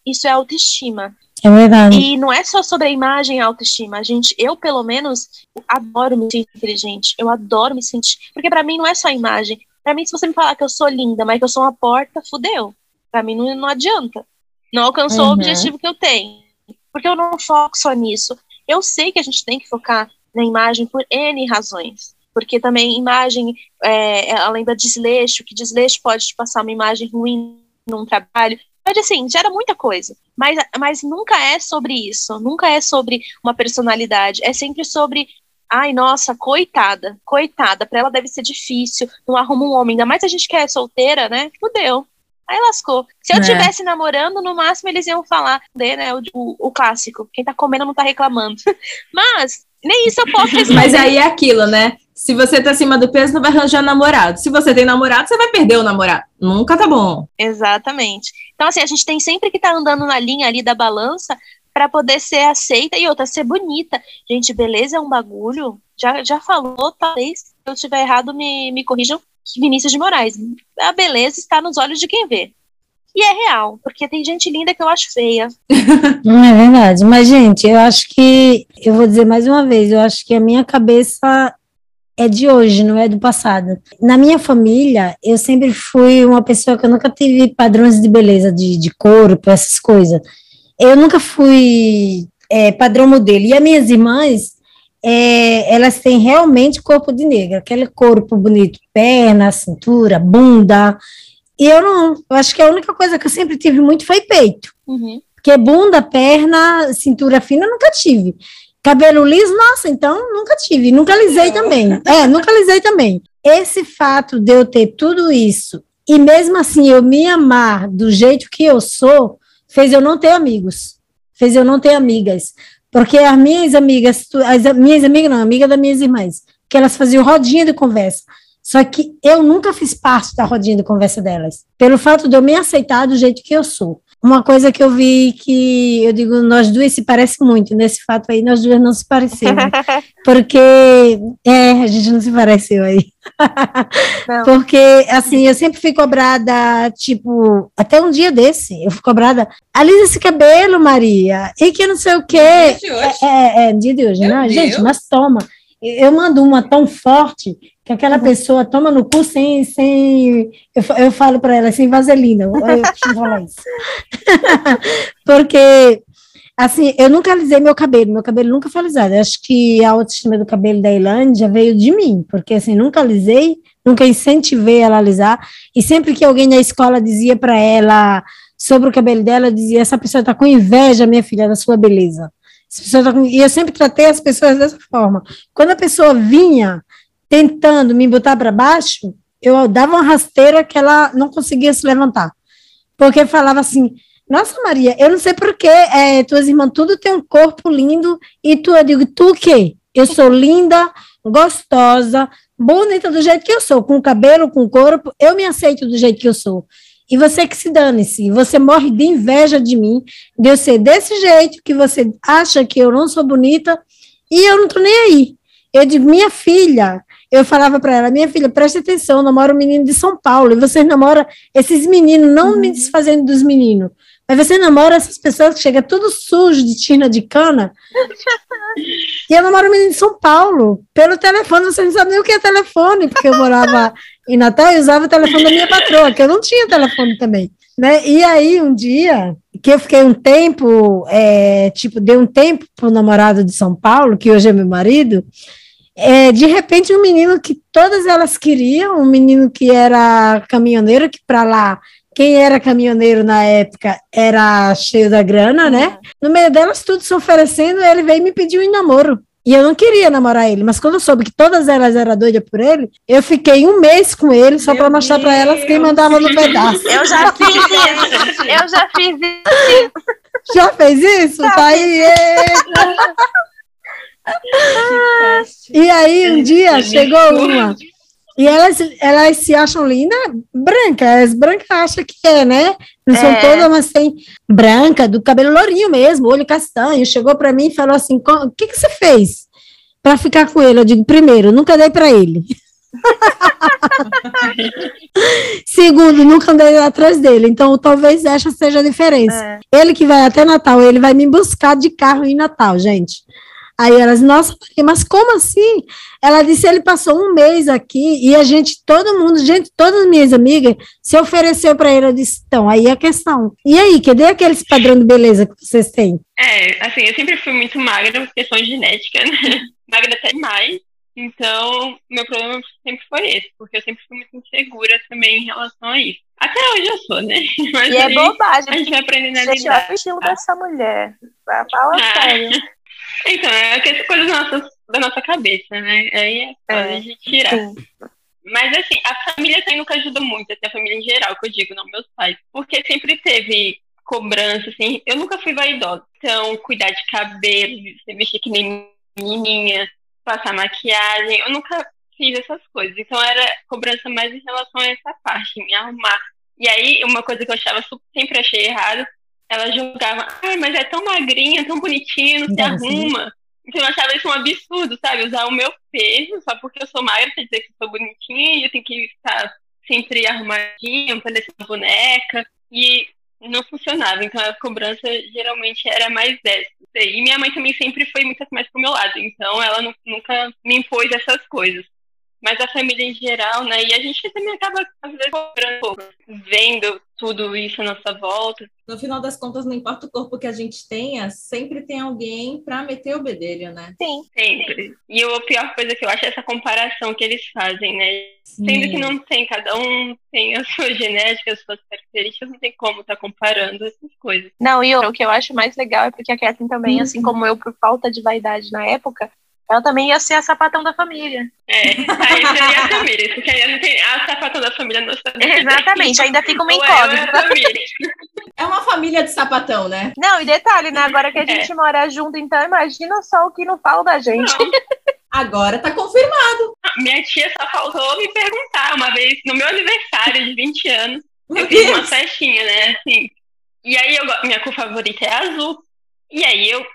Speaker 2: isso é autoestima.
Speaker 1: É verdade.
Speaker 2: E não é só sobre a imagem e a autoestima. A gente, eu, pelo menos, adoro me sentir inteligente. Eu adoro me sentir. Porque para mim não é só a imagem. Para mim, se você me falar que eu sou linda, mas que eu sou uma porta, fudeu. Para mim não, não adianta. Não alcançou
Speaker 1: Uhum.
Speaker 2: o objetivo que eu tenho. Porque eu não foco só nisso. Eu sei que a gente tem que focar na imagem por N razões. Porque também imagem, é, ela lembra desleixo, que desleixo pode te passar uma imagem ruim num trabalho. Pode, assim, gera muita coisa. Mas, mas nunca é sobre isso. Nunca é sobre uma personalidade. É sempre sobre Ai, nossa, coitada, coitada, pra ela deve ser difícil, não arruma um homem, ainda mais a gente que é solteira, né? Fudeu. Aí lascou. Se eu
Speaker 4: É.
Speaker 2: tivesse namorando, no máximo eles iam falar, né, o, o, o clássico, quem tá comendo não tá reclamando. Mas, nem isso eu posso responder.
Speaker 4: Mas aí é aquilo, né? Se você tá acima do peso, não vai arranjar namorado. Se você tem namorado, você vai perder o namorado. Nunca tá bom.
Speaker 2: Exatamente. Então, assim, a gente tem sempre que estar andando na linha ali da balança para poder ser aceita e outra, ser bonita. Gente, beleza é um bagulho. Já, já falou, talvez, se eu estiver errado, me, me corrijam. Vinícius de Moraes. A beleza está nos olhos de quem vê. E é real, porque tem gente linda que eu acho feia.
Speaker 1: Não é verdade. Mas, gente, eu acho que, eu vou dizer mais uma vez, eu acho que a minha cabeça é de hoje, não é do passado. Na minha família, eu sempre fui uma pessoa que eu nunca tive padrões de beleza, de, de corpo, essas coisas. Eu nunca fui é, padrão modelo. E as minhas irmãs, é, elas têm realmente corpo de negra, aquele corpo bonito, perna, cintura, bunda. E eu não, eu acho que a única coisa que eu sempre tive muito foi peito.
Speaker 2: Uhum.
Speaker 1: Porque bunda, perna, cintura fina, eu nunca tive. Cabelo liso, nossa, então nunca tive. Nunca alisei também. É, nunca alisei também. Esse fato de eu ter tudo isso e mesmo assim eu me amar do jeito que eu sou, fez eu não ter amigos. Fez eu não ter amigas. Porque as minhas amigas, as minhas amigas não, amiga das minhas irmãs, que elas faziam rodinha de conversa. Só que eu nunca fiz parte da rodinha de conversa delas, pelo fato de eu me aceitar do jeito que eu sou. Uma coisa que eu vi que eu digo, nós duas se parecem muito, nesse fato aí, nós duas não se parecemos. Porque é, a gente não se pareceu aí.
Speaker 2: Não.
Speaker 1: Porque, assim, eu sempre fui cobrada, tipo, até um dia desse, eu fui cobrada, alisa esse cabelo, Maria, e que não sei o quê.
Speaker 4: Dia de hoje?
Speaker 1: É, é, é, dia de hoje,
Speaker 4: Meu
Speaker 1: não, gente,
Speaker 4: Deus.
Speaker 1: mas toma. Eu mando uma tão forte que aquela pessoa toma no cu sem. sem eu, eu falo para ela, sem vaselina. Eu, eu falar isso. Porque, assim, eu nunca alisei meu cabelo, meu cabelo nunca foi alisado. Eu acho que a autoestima do cabelo da Ilândia veio de mim, porque, assim, nunca alisei, nunca incentivei ela a alisar. E sempre que alguém na escola dizia para ela sobre o cabelo dela, eu dizia: essa pessoa está com inveja, minha filha, da sua beleza. Tá. E eu sempre tratei as pessoas dessa forma. Quando a pessoa vinha tentando me botar para baixo, eu dava uma rasteira que ela não conseguia se levantar. Porque falava assim: Nossa, Maria, eu não sei porquê, é, tuas irmãs tudo tem um corpo lindo, e tu, eu digo, tu o quê? Eu sou linda, gostosa, bonita do jeito que eu sou, com cabelo, com corpo, eu me aceito do jeito que eu sou. E você que se dane-se, você morre de inveja de mim, de eu ser desse jeito, que você acha que eu não sou bonita, e eu não tô nem aí. Eu digo, minha filha, eu falava para ela, minha filha, preste atenção, eu namoro um menino de São Paulo, e vocês namoram esses meninos, não me desfazendo dos meninos, Mas você namora essas pessoas que chegam tudo sujo de tina de cana. e eu namoro um menino de São Paulo. Pelo telefone, você não sabe nem o que é telefone, porque eu morava em Natal e usava o telefone da minha patroa, que eu não tinha telefone também. Né? E aí, um dia, que eu fiquei um tempo, é, tipo, dei um tempo pro namorado de São Paulo, que hoje é meu marido, é, de repente um menino que todas elas queriam, um menino que era caminhoneiro, que para lá, quem era caminhoneiro na época era cheio da grana, né? No meio delas, tudo se oferecendo, ele veio me pedir um namoro. E eu não queria namorar ele, mas quando eu soube que todas elas eram doidas por ele, eu fiquei um mês com ele só para mostrar para elas quem mandava no pedaço.
Speaker 7: Eu já fiz isso. Eu já fiz isso.
Speaker 1: Já fez isso?
Speaker 7: Já
Speaker 1: tá aí. E aí, um dia chegou uma. E elas, elas se acham lindas, branca. As brancas acham que é, né? Não são
Speaker 7: É.
Speaker 1: todas, mas tem branca, do cabelo lourinho mesmo, olho castanho. Chegou para mim e falou assim: "Co- O que, que você fez para ficar com ele? Eu digo: Primeiro, nunca dei para ele. Segundo, nunca andei atrás dele. Então, talvez essa seja a diferença. Ele que vai até Natal, ele vai me buscar de carro em Natal, gente. Aí elas, nossa, mas como assim? Ela disse, ele passou um mês aqui e a gente, todo mundo, gente, todas as minhas amigas se ofereceu para ele. Eu disse, então, aí é a questão. E aí, cadê aqueles padrão de beleza que vocês têm?
Speaker 3: É, assim, eu sempre fui muito magra por questão genética, né? Magra até demais. Então, meu problema sempre foi esse, porque eu sempre fui muito insegura também em relação a isso. Até hoje eu sou, né? Mas
Speaker 7: E é
Speaker 3: aí
Speaker 7: bobagem.
Speaker 3: A gente vai aprendendo a
Speaker 7: Gente,
Speaker 3: lidar.
Speaker 7: olha o estilo dessa mulher. Fala
Speaker 3: Ah.
Speaker 7: sério.
Speaker 3: Então, é aquelas coisas nossas, da nossa cabeça, né? Aí é foda
Speaker 7: É,
Speaker 3: de tirar.
Speaker 7: sim.
Speaker 3: Mas assim, a família também nunca ajuda muito, assim, a família em geral, que eu digo, não meus pais. Porque sempre teve cobrança, assim, eu nunca fui vaidosa. Então, cuidar de cabelo, se vestir que nem menininha, passar maquiagem, eu nunca fiz essas coisas. Então era cobrança mais em relação a essa parte, me arrumar. E aí, uma coisa que eu achava sempre achei errado, ela julgava, ai, mas é tão magrinha, tão bonitinha, não se
Speaker 1: Nossa.
Speaker 3: arruma. Então eu achava isso um absurdo, sabe? Usar o meu peso só porque eu sou magra quer dizer que eu sou bonitinha e eu tenho que estar sempre arrumadinha, parecer uma boneca. E não funcionava. Então a cobrança geralmente era mais essa. E minha mãe também sempre foi muito mais pro meu lado. Então ela nu- nunca me impôs essas coisas. Mas a família em geral, né? E a gente também acaba, às vezes, cobrando vendo tudo isso à nossa volta.
Speaker 4: No final das contas, não importa o corpo que a gente tenha, sempre tem alguém para meter o bedelho, né?
Speaker 7: Sim.
Speaker 3: Sempre. E a pior coisa que eu acho é essa comparação que eles fazem, né?
Speaker 4: Sim.
Speaker 3: Sendo que não tem, cada um tem a sua genética, as suas características, não tem como estar comparando essas coisas.
Speaker 7: Não, e o que eu acho mais legal é porque a Kathleen também, assim como eu, por falta de vaidade na época, ela também ia ser a sapatão da família.
Speaker 3: É, aí seria a família, porque aí não tem a sapatão da família não sabe.
Speaker 7: Exatamente, ainda fica uma
Speaker 3: Ou é, é
Speaker 7: incógnita.
Speaker 4: É uma família de sapatão, né?
Speaker 7: Não, e detalhe, né? Agora que a gente mora junto, então imagina só o que não fala da gente.
Speaker 4: Agora tá confirmado.
Speaker 3: Minha tia só faltou me perguntar uma vez, no meu aniversário de 20 anos,
Speaker 4: Meu
Speaker 3: eu fiz
Speaker 4: Deus.
Speaker 3: uma festinha, né? Assim. E aí eu, minha cor favorita é azul. E aí eu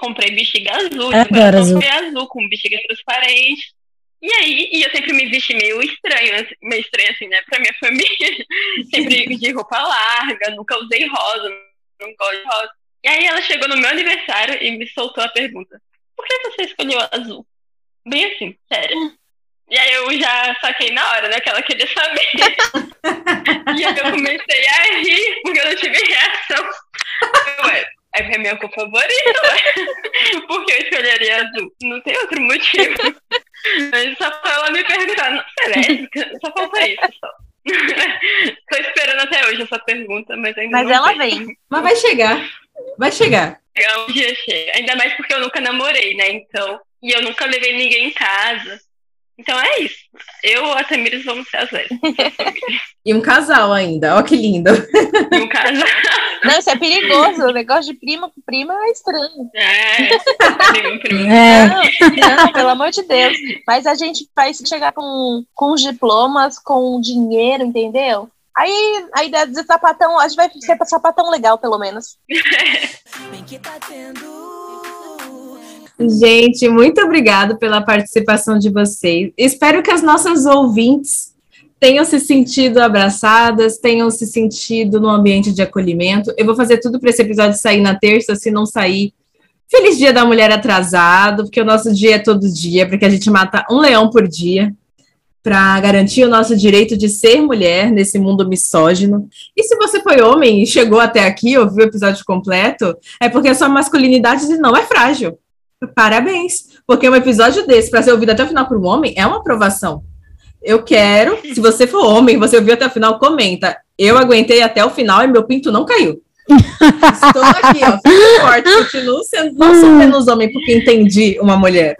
Speaker 3: comprei bexiga azul,
Speaker 1: adoro
Speaker 3: eu
Speaker 1: azul.
Speaker 3: comprei azul com bexiga transparente. E aí, e eu sempre me vesti meio estranho, assim, meio estranho assim, né? Pra minha família. sempre de roupa larga, nunca usei rosa, não gosto de rosa. E aí ela chegou no meu aniversário e me soltou a pergunta: Por que você escolheu azul? Bem assim, sério. E aí eu já saquei na hora, né? Que ela queria saber. e aí eu comecei a rir, porque eu não tive reação. Eu, Ué, é porque é minha cor favorita, ué. Por que eu escolheria azul? Não tem outro motivo. Mas só pra ela me perguntar, não, é lésbica? Só falta isso, só. Tô esperando até hoje essa pergunta, mas ainda
Speaker 7: Mas
Speaker 3: não
Speaker 7: ela
Speaker 3: veio.
Speaker 7: vem.
Speaker 4: Mas vai chegar. Vai chegar.
Speaker 3: Um dia chega. Ainda mais porque eu nunca namorei, né? Então. E eu nunca levei ninguém em casa. Então é isso. Eu e a Tamires vamos ser as.
Speaker 4: E um casal ainda. Ó que lindo.
Speaker 3: E um casal.
Speaker 7: Não, isso é perigoso. O negócio de prima com prima é estranho.
Speaker 3: É. primo, primo.
Speaker 1: É.
Speaker 7: Não, não, pelo amor de Deus. Mas a gente vai chegar com, com os diplomas, com dinheiro, entendeu? Aí a ideia de sapatão, a gente vai ser sapatão legal, pelo menos.
Speaker 4: Gente, muito obrigado pela participação de vocês. Espero que as nossas ouvintes tenham se sentido abraçadas, tenham se sentido num ambiente de acolhimento. Eu vou fazer tudo para esse episódio sair na terça, se não sair. Feliz Dia da Mulher atrasado, porque o nosso dia é todo dia, porque a gente mata um leão por dia para garantir o nosso direito de ser mulher nesse mundo misógino. E se você foi homem e chegou até aqui, ouviu o episódio completo, é porque a sua masculinidade não é frágil. Parabéns, porque um episódio desse para ser ouvido até o final por um homem é uma aprovação. Eu quero, se você for homem, você ouviu até o final, comenta. Eu aguentei até o final e meu pinto não caiu. Estou aqui, ó, forte, continuo sendo, não sou menos homem porque entendi uma mulher.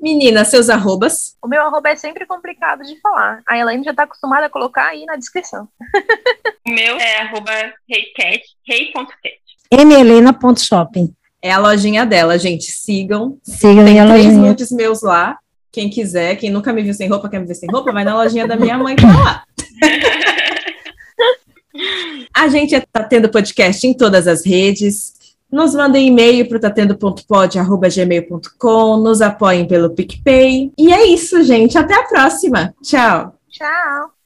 Speaker 4: Menina, seus arrobas.
Speaker 7: O meu arroba é sempre complicado de falar. A Elaine já tá acostumada a colocar aí na descrição.
Speaker 3: O meu é arroba reicat, rei.cat.
Speaker 1: mhelena.shopping.
Speaker 4: É a lojinha dela, gente. Sigam.
Speaker 1: Sigam
Speaker 4: Tem
Speaker 1: a
Speaker 4: três
Speaker 1: lojinha.
Speaker 4: nudes meus lá. Quem quiser, quem nunca me viu sem roupa, quer me ver sem roupa, vai na lojinha da minha mãe, tá lá. A gente tá tendo podcast em todas as redes. Nos mandem e-mail para tatendo.pod.gmail.com, nos apoiem pelo PicPay. E é isso, gente. Até a próxima. Tchau.
Speaker 7: Tchau.